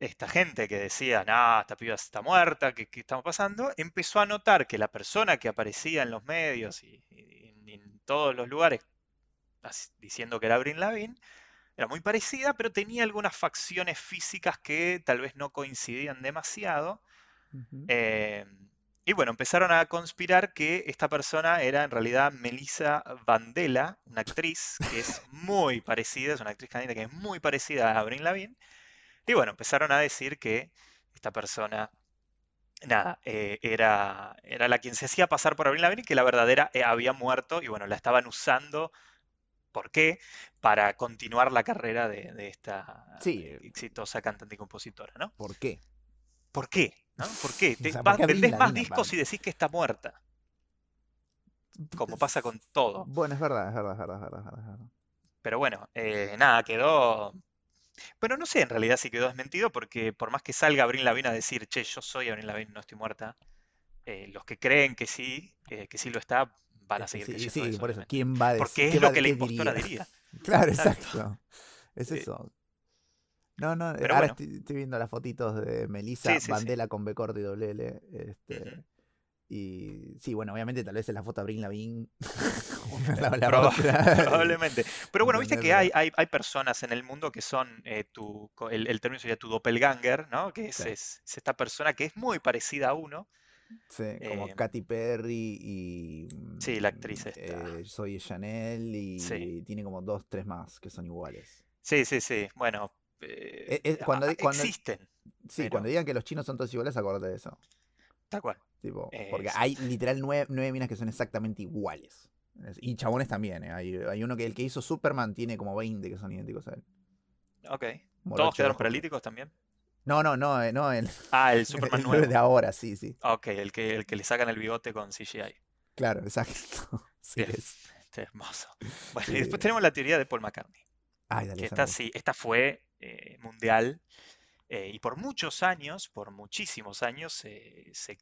esta gente que decía, no, esta piba está muerta, ¿qué, estamos pasando? Empezó a notar que la persona que aparecía en los medios y en todos los lugares diciendo que era Brin Lavin, era muy parecida, pero tenía algunas facciones físicas que tal vez no coincidían demasiado. Eh, y bueno, empezaron a conspirar que esta persona era en realidad Melissa Vandela, una actriz que es muy parecida, es una actriz canadiense que es muy parecida a Brin Lavin. Y bueno, empezaron a decir que esta persona, nada, eh, era, era la quien se hacía pasar por Avril Lavigne, que la verdadera eh, había muerto y bueno, la estaban usando ¿Por qué? Para continuar la carrera de, esta exitosa cantante y compositora, ¿no? ¿Por qué? ¿Por qué? ¿No? ¿Por qué? vendés más discos y decís que está muerta. Como pasa con todo. Bueno, es verdad, es verdad, es verdad, es verdad. Pero bueno, eh, nada, quedó. Bueno, no sé en realidad si quedó desmentido, porque por más que salga Abril Lavigne a decir, che, yo soy Abril Lavigne, no estoy muerta, eh, los que creen que sí, eh, que sí lo está, van a seguir sí, sí, por eso. ¿Quién va a decir? Porque es lo que la impostora diría. claro, exacto. Es eso. No, no, ahora estoy, viendo las fotitos de Melissa Bandela con B corto y doble L. Este, Y sí, bueno, obviamente tal vez es la foto de Brin Lavigne. probablemente. Pero bueno, viste que hay, hay, hay, personas en el mundo que son eh, tu, el, el, término sería tu doppelganger, ¿no? Que es, es, esta persona que es muy parecida a uno, Sí, como eh, Katy Perry y. Sí, la actriz esta. Eh, soy Chanel y tiene como dos, tres más que son iguales. Sí, sí, sí. Bueno, eh, cuando, existen. Sí, Pero- cuando digan que los chinos son todos iguales, acordate de eso. Tal cual. Tipo, porque hay literal nueve, nueve minas que son exactamente iguales. Es- Y chabones también. Hay, hay uno que el que hizo Superman tiene como 20 que son idénticos a él. Ok. ¿Todos Morocho, quedaron ojo. paralíticos también? No, no, no, eh, no, el, Ah, el Superman el nuevo. de ahora, sí, sí. Ok, el que, el que le sacan el bigote con CGI. Claro, exacto. Sí, Bien. es. Este, hermoso. Bueno, Sí. y después tenemos la teoría de Paul McCartney. Ay, dale, que esta sí, esta fue eh, mundial eh, y por muchos años, por muchísimos años, eh, se,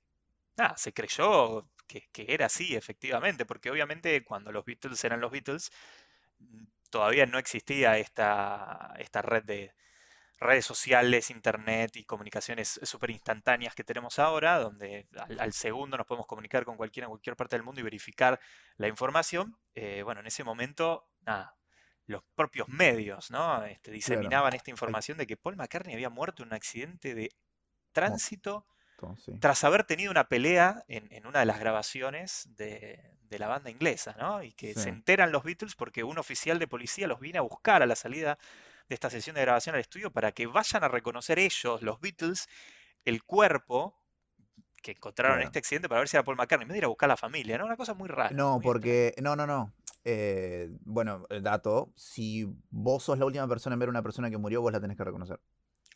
nada, se creyó que, que era así, efectivamente, porque obviamente cuando los Beatles eran los Beatles, mm, todavía no existía esta, esta red de redes sociales, internet y comunicaciones súper instantáneas que tenemos ahora, donde al, al segundo nos podemos comunicar con cualquiera en cualquier parte del mundo y verificar la información. Eh, bueno, en ese momento, nada, los propios medios, ¿no? Este, diseminaban esta información de que Paul McCartney había muerto en un accidente de tránsito sí. tras haber tenido una pelea en, en una de las grabaciones de, de la banda inglesa, ¿no? Y que Sí. se enteran los Beatles porque un oficial de policía los viene a buscar a la salida de esta sesión de grabación al estudio para que vayan a reconocer ellos, los Beatles, el cuerpo que encontraron en este accidente para ver si era Paul McCartney, vez de ir a buscar a la familia, ¿no? Una cosa muy rara. No, muy porque. No, no, no. Eh, bueno, el dato. Si vos sos la última persona en ver a una persona que murió, vos la tenés que reconocer.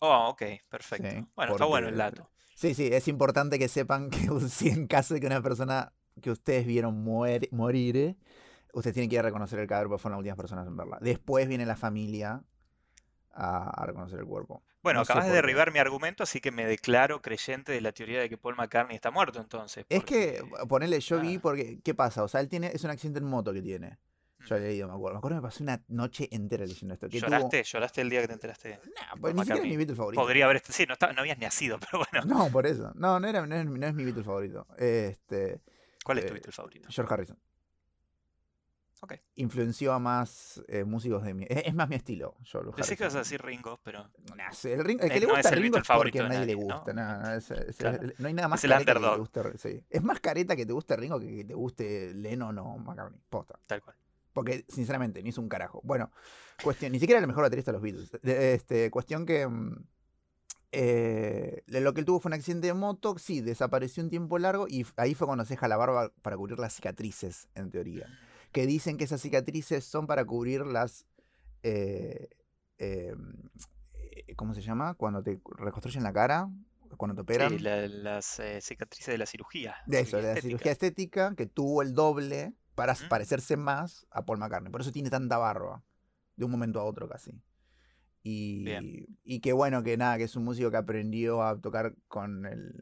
Oh, ok, perfecto. Sí, Bueno, está bueno el dato. Sí, sí, es importante que sepan que si en caso de que una persona que ustedes vieron muere- morir, ustedes tienen que ir a reconocer el cadáver porque fueron las últimas personas en verla. Después viene la familia a, a reconocer el cuerpo. Bueno, No acabas de derribar mi argumento, así que me declaro creyente de la teoría de que Paul McCartney está muerto entonces. Es que, ponele, yo vi porque, ¿qué pasa? O sea, él tiene, es un accidente en moto que tiene. Yo Mm. he leído, me acuerdo. Me acuerdo que me pasé una noche entera leyendo esto. Que tuvo- ¿Lloraste? ¿Lloraste el día que te enteraste? Nah, Paul pues ni siquiera es mi Beatle favorito. Podría haber, sí, no, estaba- no habías nacido, pero bueno. No, por eso. No, no, era, no, es, no es mi Beatle favorito. Este, ¿Cuál es tu eh, Beatle favorito? George Harrison. Influenció a más eh, músicos de mi... Es, es más mi estilo, George Pensé que ibas a decir Ringo, pero Nah, el, Ring- el que Eh, le no gusta es el Ringo es favorito porque a nadie le ¿no? gusta. no, no, es- es- Claro. es- no hay nada más Es el careta que te underdog. guste. sí. Es más careta que te guste Ringo que que te guste Lennon o McCartney. Posta. tal cual. Porque, sinceramente, ni es un carajo. Bueno, cuestión, ni siquiera era el mejor baterista de los Beatles. De- Este, cuestión que. mm, eh, lo que él tuvo fue un accidente de moto, sí, desapareció un tiempo largo y ahí fue cuando se deja la barba para cubrir las cicatrices, en teoría. Que dicen que esas cicatrices son para cubrir las. eh, eh, eh, ¿Cómo se llama? Cuando te reconstruyen la cara, cuando te operan. Sí, la- las eh, cicatrices de la cirugía. De eso, de la estética. cirugía estética, que tuvo el doble para parecerse más a Paul McCartney. Por eso tiene tanta barba, de un momento a otro casi. Y, Bien. y que bueno, que nada, que es un músico que aprendió a tocar con el...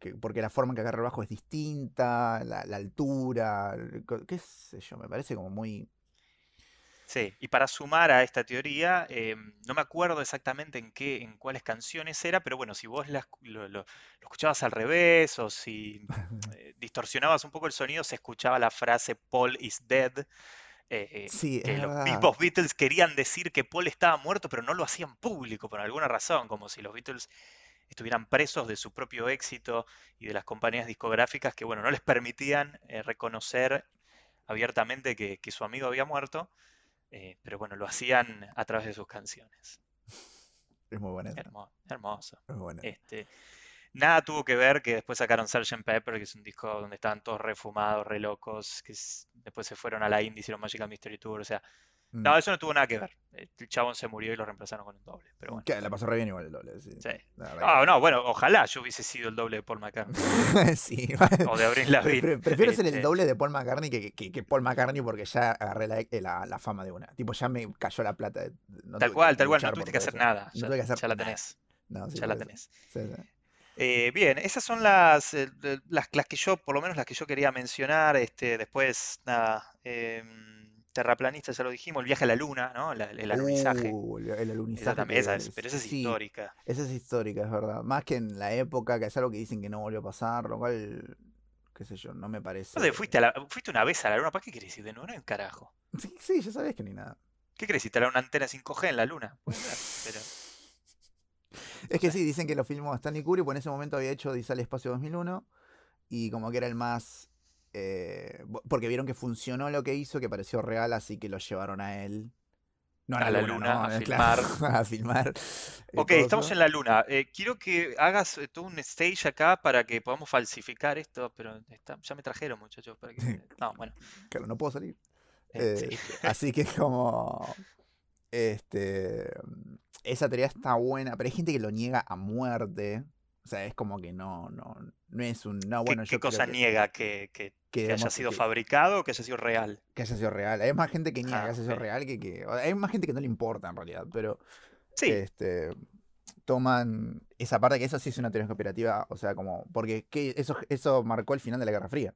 Que, porque la forma en que agarra el bajo es distinta, la, la altura, qué sé yo, me parece como muy... Sí, y para sumar a esta teoría, eh, no me acuerdo exactamente en qué, en cuáles canciones era, pero bueno, si vos las- lo, lo- lo escuchabas al revés o si eh, distorsionabas un poco el sonido, se escuchaba la frase Paul is dead. Eh, Sí, que los mismos Beatles querían decir que Paul estaba muerto, pero no lo hacían público por alguna razón, como si los Beatles estuvieran presos de su propio éxito y de las compañías discográficas que, bueno, no les permitían eh, reconocer abiertamente que, que su amigo había muerto, eh, pero bueno, lo hacían a través de sus canciones. Es muy buena. hermoso. es muy buena. Este, nada tuvo que ver que después sacaron Sgt. Pepper, que es un disco donde estaban todos refumados, re locos, que es- después se fueron a la indie, hicieron Magical Mystery Tour, o sea, Mm. no, eso no tuvo nada que ver. El chabón se murió y lo reemplazaron con un doble, pero bueno. Que la pasó re bien igual el doble, sí. Ah, no, bueno, ojalá yo hubiese sido el doble de Paul McCartney sí. o de Avril Pre- Lavigne. pre- prefiero ser el este, doble de Paul McCartney que, que- que Paul McCartney porque ya agarré la, eh, la- la fama de una. Tipo, ya me cayó la plata. no Tal cual, tal cual, no tuviste que hacer eso. nada, No ya, tuve que hacer ya la tenés, No, sí, ya la tenés. Sí, sí. Eh, bien, esas son las, eh, las, las que yo, por lo menos las que yo quería mencionar. Este, después, nada, em, terraplanista, ya lo dijimos, el viaje a la luna, ¿no? La- el alunizaje. Uh, el, Esa alunizaje. también, esa es- pero esa es sí, histórica. Esa es histórica, es verdad. Más que en la época, que es algo que dicen que no volvió a pasar, lo cual, qué sé yo, no me parece. ¿Dónde fuiste, a la- fuiste una vez a la luna? ¿Para qué querés ir de nuevo? No hay un carajo. Sí, sí, ya sabes que ni nada. ¿Qué querés instalar una antena 5G en la luna? Puede ser, pero Es que sí, dicen que lo filmó Stanley Kubrick, pues en ese momento había hecho Dice al Espacio 2001 y como que era el más... eh, porque vieron que funcionó lo que hizo, que pareció real, así que lo llevaron a él No a la luna, a filmar. Claro, a filmar. eh, Ok, estamos en la luna. Eh, quiero que hagas todo un stage acá para que podamos falsificar esto, pero está- ya me trajeron, muchachos, para que... No, bueno, Claro, no puedo salir. eh, sí. Este, así que es como. Este. Esa teoría está buena, pero hay gente que lo niega a muerte. O sea, es como que no, no, no es un. No, ¿Qué, bueno, qué yo creo cosa que, niega que, que- que que haya sido que- fabricado o que haya sido real? que haya sido real. Hay más gente que niega Ah, que haya sido real que que. Hay más gente que no le importa en realidad, pero. Sí, Este. Toman esa parte que eso sí es una teoría conspirativa, o sea, como. Porque ¿qué? eso, eso marcó el final de la Guerra Fría.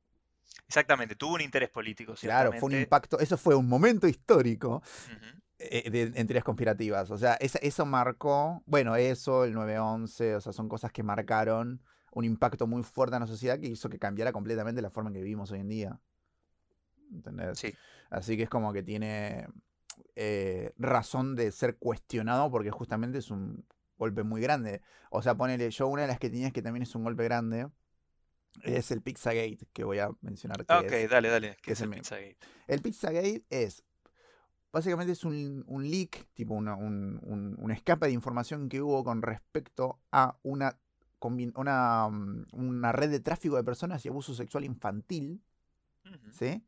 exactamente. Tuvo un interés político, Claro, fue un impacto. Eso fue un momento histórico. Eh, de, en teorías conspirativas. O sea, eso marcó, bueno, eso, el 9-11, o sea, son cosas que marcaron un impacto muy fuerte en la sociedad que hizo que cambiara completamente la forma en que vivimos hoy en día. ¿Entendés? Sí, Así que es como que tiene eh, razón de ser cuestionado porque justamente es un golpe muy grande. O sea, ponele, yo una de las que tenías que también es un golpe grande es el Pizzagate, que voy a mencionar que ok, es. dale, dale. ¿Qué es es el. Pizzagate? El Pizzagate es. Básicamente es un, un leak, tipo una- un, un- un escape de información que hubo con respecto a una, mm, una red de tráfico de personas y abuso sexual infantil. ¿sí?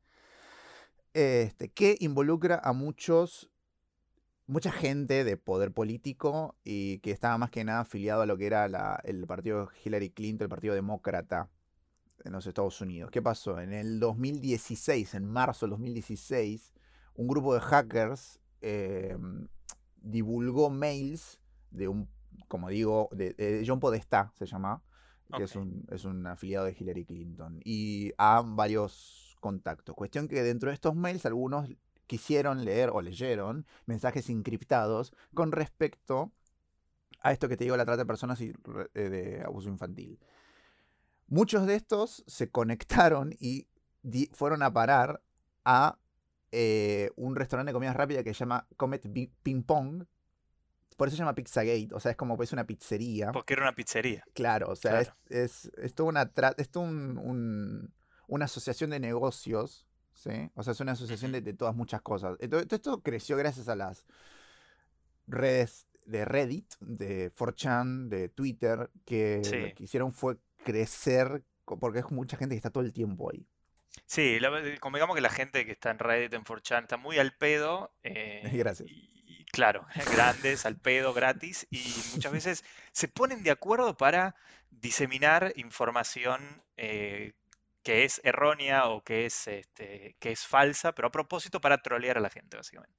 Este, que involucra a muchos, mucha gente de poder político y que estaba más que nada afiliado a lo que era la- el partido Hillary Clinton, el partido demócrata en los Estados Unidos. ¿Qué pasó? En el 2016, en marzo del 2016, un grupo de hackers eh, divulgó mails de un, como digo, de, de John Podestá, se llama, que es, un, es un afiliado de Hillary Clinton, y a varios contactos. Cuestión que dentro de estos mails algunos quisieron leer o leyeron mensajes encriptados con respecto a esto que te digo, la trata de personas y eh, de abuso infantil. Muchos de estos se conectaron y fueron a parar a eh, un restaurante de comidas rápidas que se llama Comet Ping Pong. Por eso se llama Pizzagate, o sea, es como es una pizzería. Porque era una pizzería. Claro, o sea, es, Claro. es, es toda una, es un- un- una asociación de negocios, ¿sí? O sea, es una asociación de, todas muchas cosas. Eh, Todo, esto creció gracias a las redes de Reddit, de 4chan, de Twitter, que lo que hicieron fue crecer, porque es mucha gente que está todo el tiempo ahí. Sí, la ve- convengamos que la gente que está en Reddit, en 4chan, está muy al pedo. eh, Gracias. y, y claro, grandes, al pedo, gratis. Y muchas veces se ponen de acuerdo para diseminar información eh, que es errónea o que es, este, que es falsa, pero a propósito para trolear a la gente, básicamente.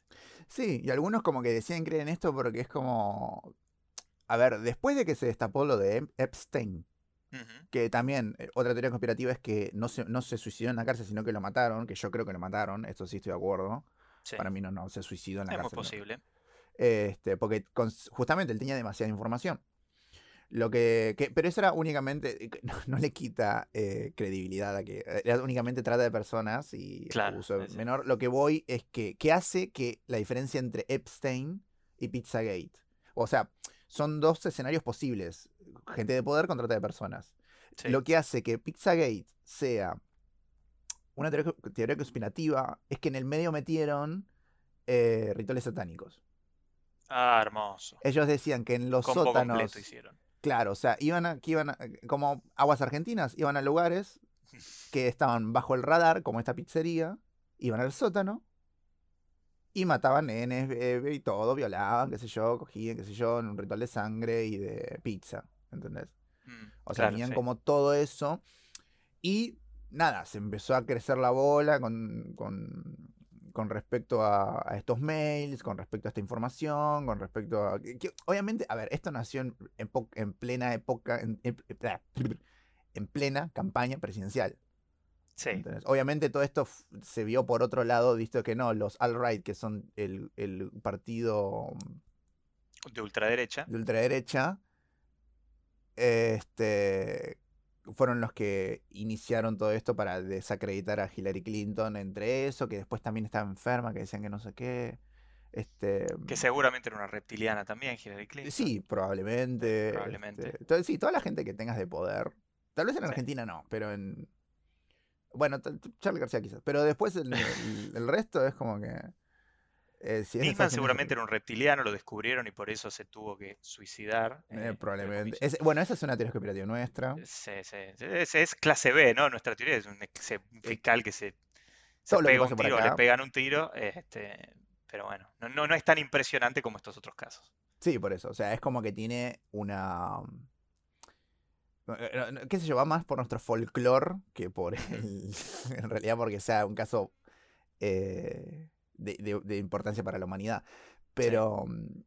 Sí, y algunos como que decían creer en esto porque es como... A ver, después de que se destapó lo de Ep- Que también, eh, otra teoría conspirativa es que no se, no se suicidó en la cárcel, sino que lo mataron, que yo creo que lo mataron, esto sí estoy de acuerdo. Sí, Para mí no, no, se suicidó en la es cárcel. no. posible. Este, porque justamente él tenía demasiada información. Lo que, que- pero eso era únicamente, no, no le quita eh, credibilidad a que eh, era únicamente trata de personas y Claro, sí. menor. Lo que voy es que, ¿qué hace que la diferencia entre Epstein y Pizzagate? O sea, son dos escenarios posibles. Gente de poder con trata de personas. Sí. Lo que hace que Pizzagate sea una teoría, teoría conspirativa es que en el medio metieron eh, rituales satánicos. Ah, hermoso. Ellos decían que en los sótanos, hicieron. claro, o sea, iban a, que iban a- como aguas argentinas, iban a lugares que estaban bajo el radar, como esta pizzería, iban al sótano y mataban nenes bebé, y todo, violaban, qué sé yo, cogían, qué sé yo, en un ritual de sangre y de pizza, ¿entendés? Mm, O sea, claro, tenían sí. como todo eso. Y nada, se empezó a crecer la bola con, con, con respecto a, a estos mails, con respecto a esta información, con respecto a... que- obviamente, a ver, esto nació en, epo- en plena época, en, en- en plena campaña presidencial. Sí, ¿entendés? Obviamente todo esto se vio por otro lado, visto que no, los alt-right, que son el, el partido de ultraderecha. de ultraderecha, este, fueron los que iniciaron todo esto para desacreditar a Hillary Clinton entre eso, que después también estaba enferma, que decían que no sé qué. Este, Que seguramente era una reptiliana también, Hillary Clinton. sí, probablemente. Probablemente. este, entonces, sí, toda la gente que tengas de poder. Tal vez en Sí. Argentina no, pero en. Bueno, Charlie García quizás. Pero después el, el- el resto es como que. Eh, si seguramente era un reptiliano, lo descubrieron y por eso se tuvo que suicidar. eh, eh, probablemente. Es- bueno, esa es una teoría conspirativa nuestra. Sí, sí, Es, es clase B, ¿no? Nuestra teoría es un, fiscal que se, se que pega un tiro, le pegan un tiro, este, pero bueno, no, no, no es tan impresionante como estos otros casos. Sí, por eso. O sea, es como que tiene una. eh, eh, no, ¿Qué sé yo? Va más por nuestro folclore que por el. En realidad, porque sea un caso eh, de, de- de importancia para la humanidad. Pero. mm,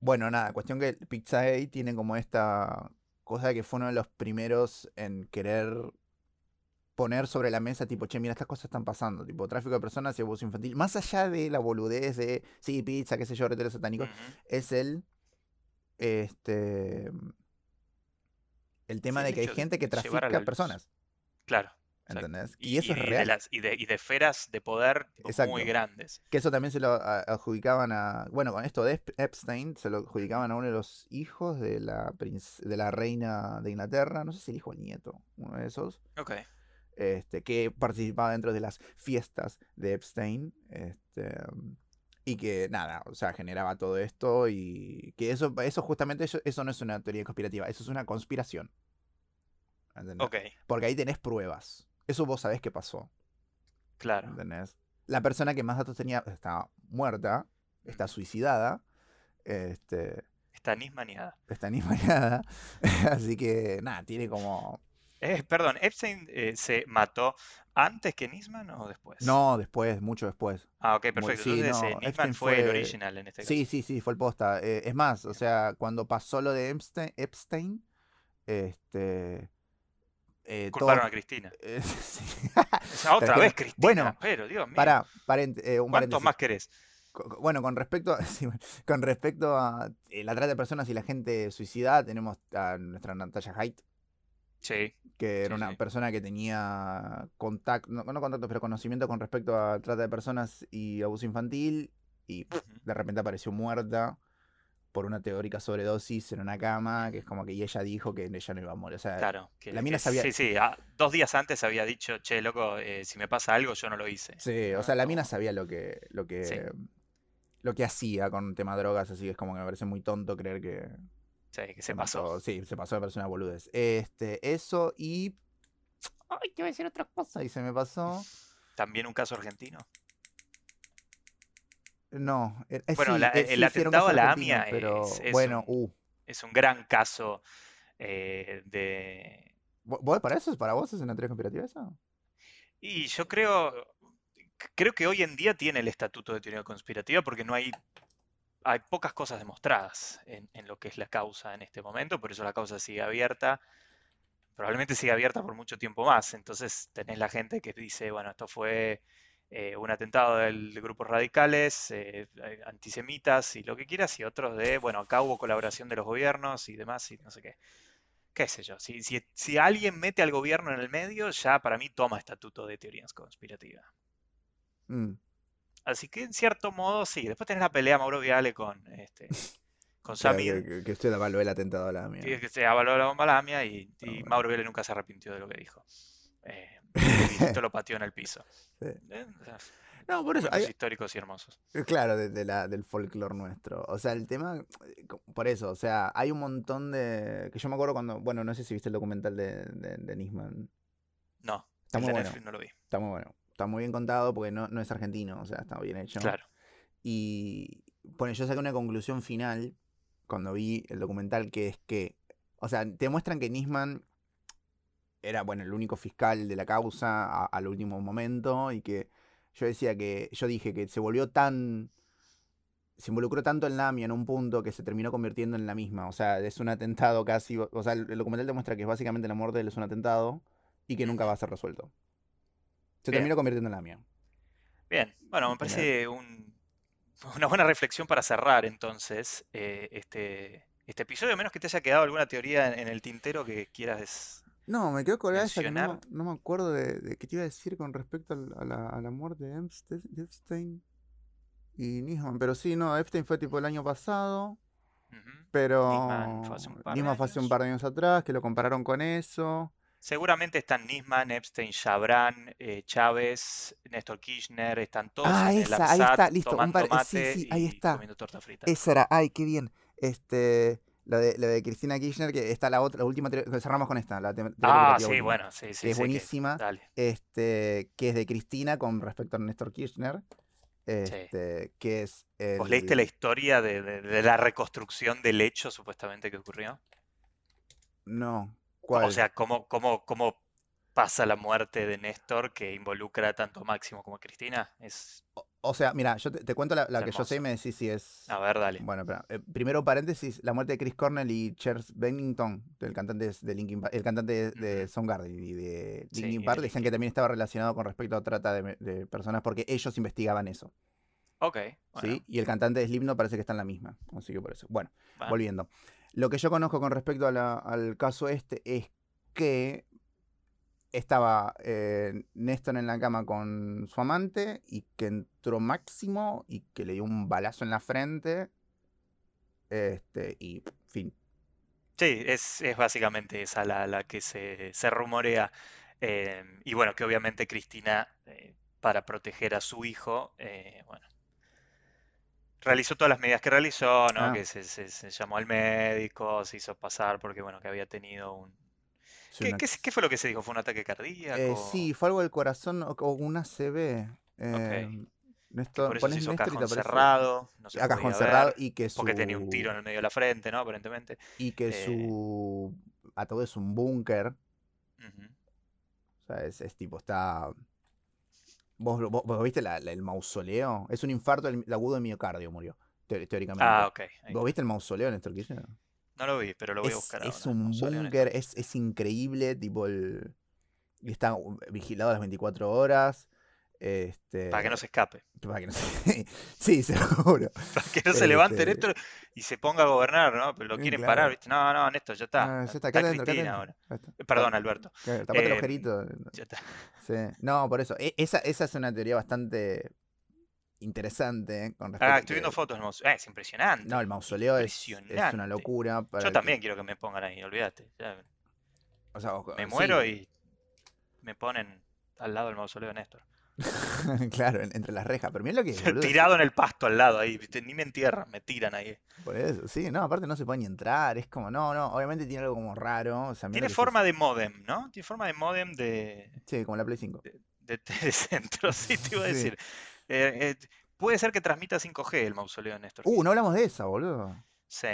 Bueno, nada, cuestión que Pizza Gate tiene como esta cosa de que fue uno de los primeros en querer poner sobre la mesa, tipo, che, mira, estas cosas están pasando, tipo, tráfico de personas y abuso infantil. Más allá de la boludez de, sí, pizza, qué sé yo, reteros satánicos, es el este el tema Sí, de que hay gente que trafica personas, Claro. ¿Entendés? Y, Y eso es y de real. las, y, de, y de esferas de poder Exacto. muy grandes. Que eso también se lo adjudicaban a, bueno, con esto de Ep- Epstein se lo adjudicaban a uno de los hijos de la princ- de la reina de Inglaterra, no sé si el hijo o el nieto, uno de esos, Ok. este que participaba dentro de las fiestas de Epstein, este y que nada, o sea, generaba todo esto y que eso eso justamente eso, eso no es una teoría conspirativa, eso es una conspiración. ¿entendés? Ok, Porque ahí tenés pruebas. Eso vos sabés que pasó. claro. ¿Entendés? La persona que más datos tenía está muerta, está suicidada, este, Está nismaneada. está animada. Así que, nada, tiene como. Eh, perdón, ¿Epstein eh, se mató antes que Nisman o después? No, después, mucho después. Ah, ok, perfecto. sí, Entonces no, eh, Nisman fue el original en este caso. Sí, sí, sí, fue el posta. Es más, o sea, cuando pasó lo de Epstein, Epstein este. Eh, Culparon a Cristina. eh, sí. Esa otra vez Cristina. bueno, pero Dios mío. Parent- eh, un ¿Cuántos paréntesis. más querés? Bueno, con respecto, a, sí, con respecto a eh, la trata de personas y la gente suicidada, tenemos a nuestra Natalia Haidt, Sí, que era Sí, una sí. persona que tenía contacto, no, no contacto, pero conocimiento con respecto a trata de personas y abuso infantil, y de repente apareció muerta por una teórica sobredosis en una cama, que es como que y ella dijo que ella no iba a morir. O sea, claro. que- la mina que sabía- Sí, sí. ah, dos días antes había dicho, che, loco, eh, si me pasa algo, yo no lo hice. sí, o sea, la mina sabía lo que, lo que, Sí. lo que hacía con tema drogas, así que es como que me parece muy tonto creer que, Sí, que se pasó. Sí, se pasó de persona boludez. Este, eso y. Ay, te iba a decir otra cosa y se me pasó. También un caso argentino. No, eh, eh, Bueno, sí, la- eh, el sí, atentado a la AMIA pero es- es bueno, un- uh. Es un gran caso eh, de... ¿vo- ¿Vos para eso? ¿Para vos es una teoría conspirativa eso? Y yo creo, creo que hoy en día tiene el estatuto de teoría conspirativa porque no hay, hay pocas cosas demostradas en, en lo que es la causa en este momento, por eso la causa sigue abierta, probablemente siga abierta por mucho tiempo más. Entonces tenés la gente que dice, bueno, esto fue eh, un atentado de grupos radicales, eh, eh, antisemitas y lo que quieras, y otros de, bueno, acá hubo colaboración de los gobiernos y demás y no sé qué. Qué sé yo, si, si, si alguien mete al gobierno en el medio, ya para mí toma estatuto de teorías conspirativas. Mm, Así que en cierto modo sí. Después tenés la pelea Mauro Viale con, este, con Samir, que, que- usted avaló el atentado a la mía. que, que se avaló la bomba lamia y, y Ah, bueno. Mauro Viale nunca se arrepintió de lo que dijo. Eh, y lo pateó en el piso. Sí. Eh, No, por eso, hay- históricos y hermosos. Eh, Claro, de, de la, del folclore nuestro. O sea, el tema, eh, por eso, o sea, hay un montón de... Que yo me acuerdo cuando, bueno, no sé si viste el documental de, de, de Nisman. No, Está muy bueno, no lo vi. está muy bueno. Está muy bien contado porque no, no es argentino, o sea, está bien hecho. Claro. Y, bueno, yo saqué una conclusión final cuando vi el documental que es que, o sea, te muestran que Nisman era, bueno, el único fiscal de la causa a- al último momento y que yo decía que, yo dije que se volvió tan, se involucró tanto en Lamia en un punto que se terminó convirtiendo en la misma, o sea, es un atentado casi, o sea, el el documental demuestra que básicamente la muerte de él es un atentado y que nunca va a ser resuelto. Se Bien. terminó convirtiendo en Lamia. Bien, bueno, me parece un- una buena reflexión para cerrar entonces eh, este, este episodio, a menos que te haya quedado alguna teoría en, en el tintero que quieras No, me quedo colgada esa que no, me- no me acuerdo de, de qué te iba a decir con respecto al- a la, a la muerte de Epste- de Epstein y Nisman. Pero sí, no, Epstein fue tipo el año pasado, pero Nisman fue hace un par Nisman fue hace un años. par de años atrás, que lo compararon con eso. Seguramente están Nisman, Epstein, Chabran, eh, Chávez, Néstor Kirchner, están todos Ah, en el esa, ahí APSAT está, listo. Un par... Sí, sí, ahí está. comiendo torta frita. Esa era, ay, qué bien. Este, lo de, lo de Cristina Kirchner, que está la otra, la última, que cerramos con esta, la Ah, sí, última, bueno, sí, que sí, es que. buenísima, Dale. este, que es de Cristina con respecto a Néstor Kirchner, Sí. este, que es ¿Vos leíste la historia de, de- de la reconstrucción del hecho supuestamente que ocurrió? no, O ¿cuál? sea, ¿cómo, cómo, cómo pasa la muerte de Néstor que involucra tanto a Máximo como a Cristina? Es O, sea, mira, yo te, te cuento la, la que yo sé y me decís si es, A ver, dale. bueno, espera, eh, primero paréntesis, la muerte de Chris Cornell y Chers Bennington, el cantante de Linkin Park, el cantante de. Soundgarden y de Linkin Park, de decían que también estaba relacionado con respecto a trata de, personas porque ellos investigaban eso. Ok, bueno, ¿sí? Y el cantante de Slipknot parece que está en la misma, así que por eso. Bueno, volviendo. Lo que yo conozco con respecto a la- al caso este es que estaba eh, Néstor en la cama con su amante y que entró Máximo y que le dio un balazo en la frente. Este, y fin. Sí, es, es básicamente esa la, la que se, se rumorea. eh, y bueno, que obviamente Cristina, eh, para proteger a su hijo, eh, bueno, realizó todas las medidas que realizó, ¿no? Ah, Que se, se- se llamó al médico, se hizo pasar porque, bueno, que había tenido un... sí, ¿Qué, una- qué, es- qué fue lo que se dijo? ¿Fue un ataque Eh, cardíaco? sí, fue algo del corazón o, o un ACV. Ok. Eh, Que Néstor, por eso se hizo Néstor cajón cerrado, no se a cajón cerrado y que porque tenía un tiro su en el medio de la frente, ¿no? Aparentemente. y que Eh, su ataúd es un búnker. ujú. O sea, es, es tipo, está. ¿Vos, vos- vos viste la- la- el mausoleo? Es un infarto del- agudo de miocardio, murió, teóricamente. Ah, ok. ¿Vos viste el mausoleo Néstor Kirchner? No lo vi, pero lo voy a Es, buscar es ahora. el un búnker, es, es increíble, tipo el. y Está uh, vigilado las 24 horas. Para que no Este. se escape. Para que no se- Sí, seguro. Para que no se levante Este. Néstor y se ponga a gobernar, ¿no? Pero lo eh, quieren parar. ¿viste? No, no, Néstor, ya está. Ah, ya Está, está, Cristina ahora. Está. Eh, Perdón, Alberto. Tapate el Em, agujerito. ya está. Sí. No, por eso. e- Esa, esa es una teoría bastante interesante eh, con Ah, respecto estoy viendo fotos del mausoleo. es impresionante. No, el mausoleo es, es una locura Yo para también que. quiero que me pongan ahí, olvídate. O sea, ojo, me sí, muero y me ponen al lado del mausoleo de Néstor. claro, en- entre las rejas. Pero mira lo que es, boludo. es- Tirado en el pasto al lado ahí. Ni me entierran, me tiran ahí. Por eso, sí, no, aparte no se puede ni entrar. Es como, no, no, obviamente tiene algo como raro. O sea, mira Tiene forma de módem, ¿no? Tiene forma de módem de, sí, como la Play 5. de, de telecentro, sí, te iba a Sí. Eh, eh, puede ser que transmita 5G el mausoleo Néstor Uh, no hablamos de esa, boludo. Sí,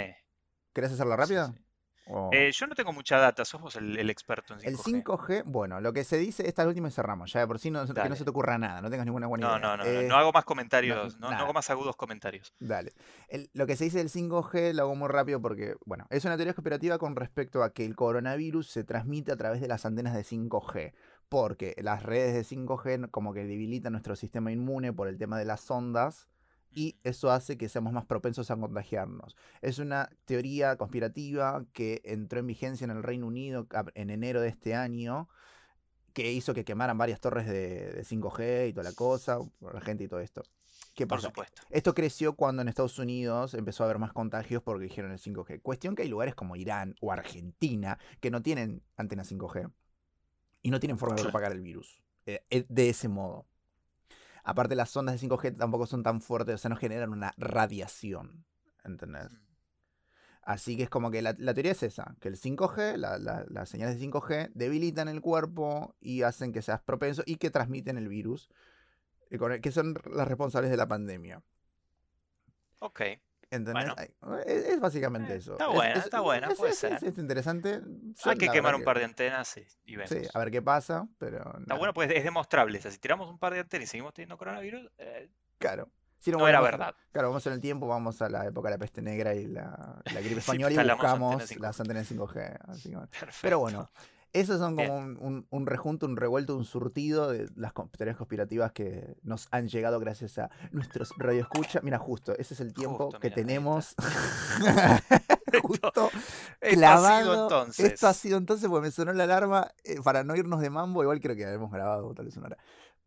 ¿Querés hacerlo sí, rápido? sí. O- Eh, yo no tengo mucha data, sos vos el, el experto en El 5G. 5G, bueno, lo que se dice, esta es la última y cerramos. Ya de por sí no, que no se te ocurra nada, no tengas ninguna buena No, idea. no, no, no, Eh, no hago más comentarios, no, hago más agudos comentarios. Dale. El- lo que se dice del 5G lo hago muy rápido porque, bueno, es una teoría conspirativa con respecto a que el coronavirus se transmite a través de las antenas de 5G. Porque las redes de 5G como que debilitan nuestro sistema inmune por el tema de las ondas y eso hace que seamos más propensos a contagiarnos. Es una teoría conspirativa que entró en vigencia en el Reino Unido en enero de este año que hizo que quemaran varias torres de, de 5G y toda la cosa, por la gente y todo esto. ¿Qué Por pasa? supuesto. Esto creció cuando en Estados Unidos empezó a haber más contagios porque dijeron el 5G. Cuestión que hay lugares como Irán o Argentina que no tienen antenas 5G y no tienen forma de propagar el virus eh, eh, de ese modo. Aparte las ondas de 5G tampoco son tan fuertes, o sea, no generan una radiación, ¿entendés? Mm. Así que es como que la, la teoría es esa, que el 5G, la- la- las señales de 5G debilitan el cuerpo y hacen que seas propenso y que transmiten el virus, eh, que son las responsables de la pandemia. Ok. ¿Entendés? Bueno. Ay, Es, es básicamente Eh, eso. está Es- buena, es- está buena, es- puede ser. es interesante. Yo, Hay que quemar un que- par de antenas y, y vemos. Sí, a ver qué pasa, pero. Está nada, bueno, pues es demostrable. O sea, si tiramos un par de antenas y seguimos teniendo coronavirus, eh, Claro. Si no era volvemos- verdad. Claro, vamos en el tiempo, vamos a la época de la peste negra y la, la gripe Sí, española y instalamos buscamos antenas 5G. las antenas 5G. así que bueno. Perfecto. Pero bueno, esos son Bien. como un, un- un rejunto, un revuelto, un surtido de las teorías conspirativas que nos han llegado gracias a nuestros radioescucha. Mira, justo, ese es el tiempo Justo, que mira, tenemos. justo Esto ha clavado. sido entonces. Esto ha sido entonces, porque me sonó la alarma eh, para no irnos de mambo. Igual creo que hemos grabado tal vez una hora.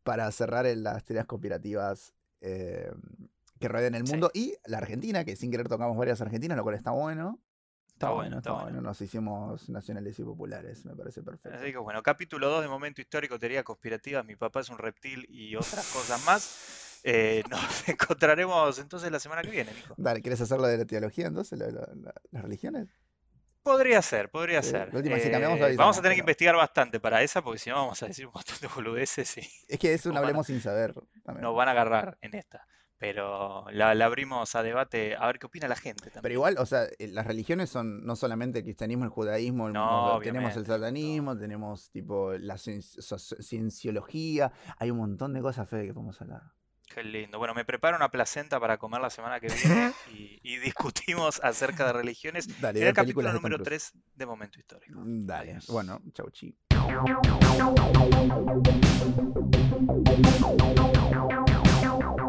Para cerrar en las teorías conspirativas eh, que rodean el Sí. mundo y la Argentina, que sin querer tocamos varias argentinas, lo cual está bueno. Está, bueno, está, bueno. Nos hicimos nacionales y populares, me parece perfecto. Así que bueno, capítulo 2 de Momento Histórico, Teoría Conspirativa, Mi papá es un reptil y otras cosas más. Eh, nos encontraremos entonces la semana que viene, Nico. Dale, ¿quieres hacerlo de la teología entonces, las religiones? Podría ser, podría ser. Eh, vamos a tener que investigar bastante para esa, porque si no vamos a decir un montón de boludeces. Y es que es un hablemos sin saber. Nos van a agarrar en esta. Pero la, abrimos a debate, a ver qué opina la gente también. Pero igual, o sea, eh, las religiones son no solamente el cristianismo, el judaísmo, tenemos el satanismo, tenemos tipo la cienciología, hay un montón de cosas, Fede, que podemos hablar. Qué lindo. Bueno, me preparo una placenta para comer la semana que viene y, discutimos acerca de religiones. Dale, en el capítulo número 3 de Momento Histórico. Dale. Bueno, chau chi.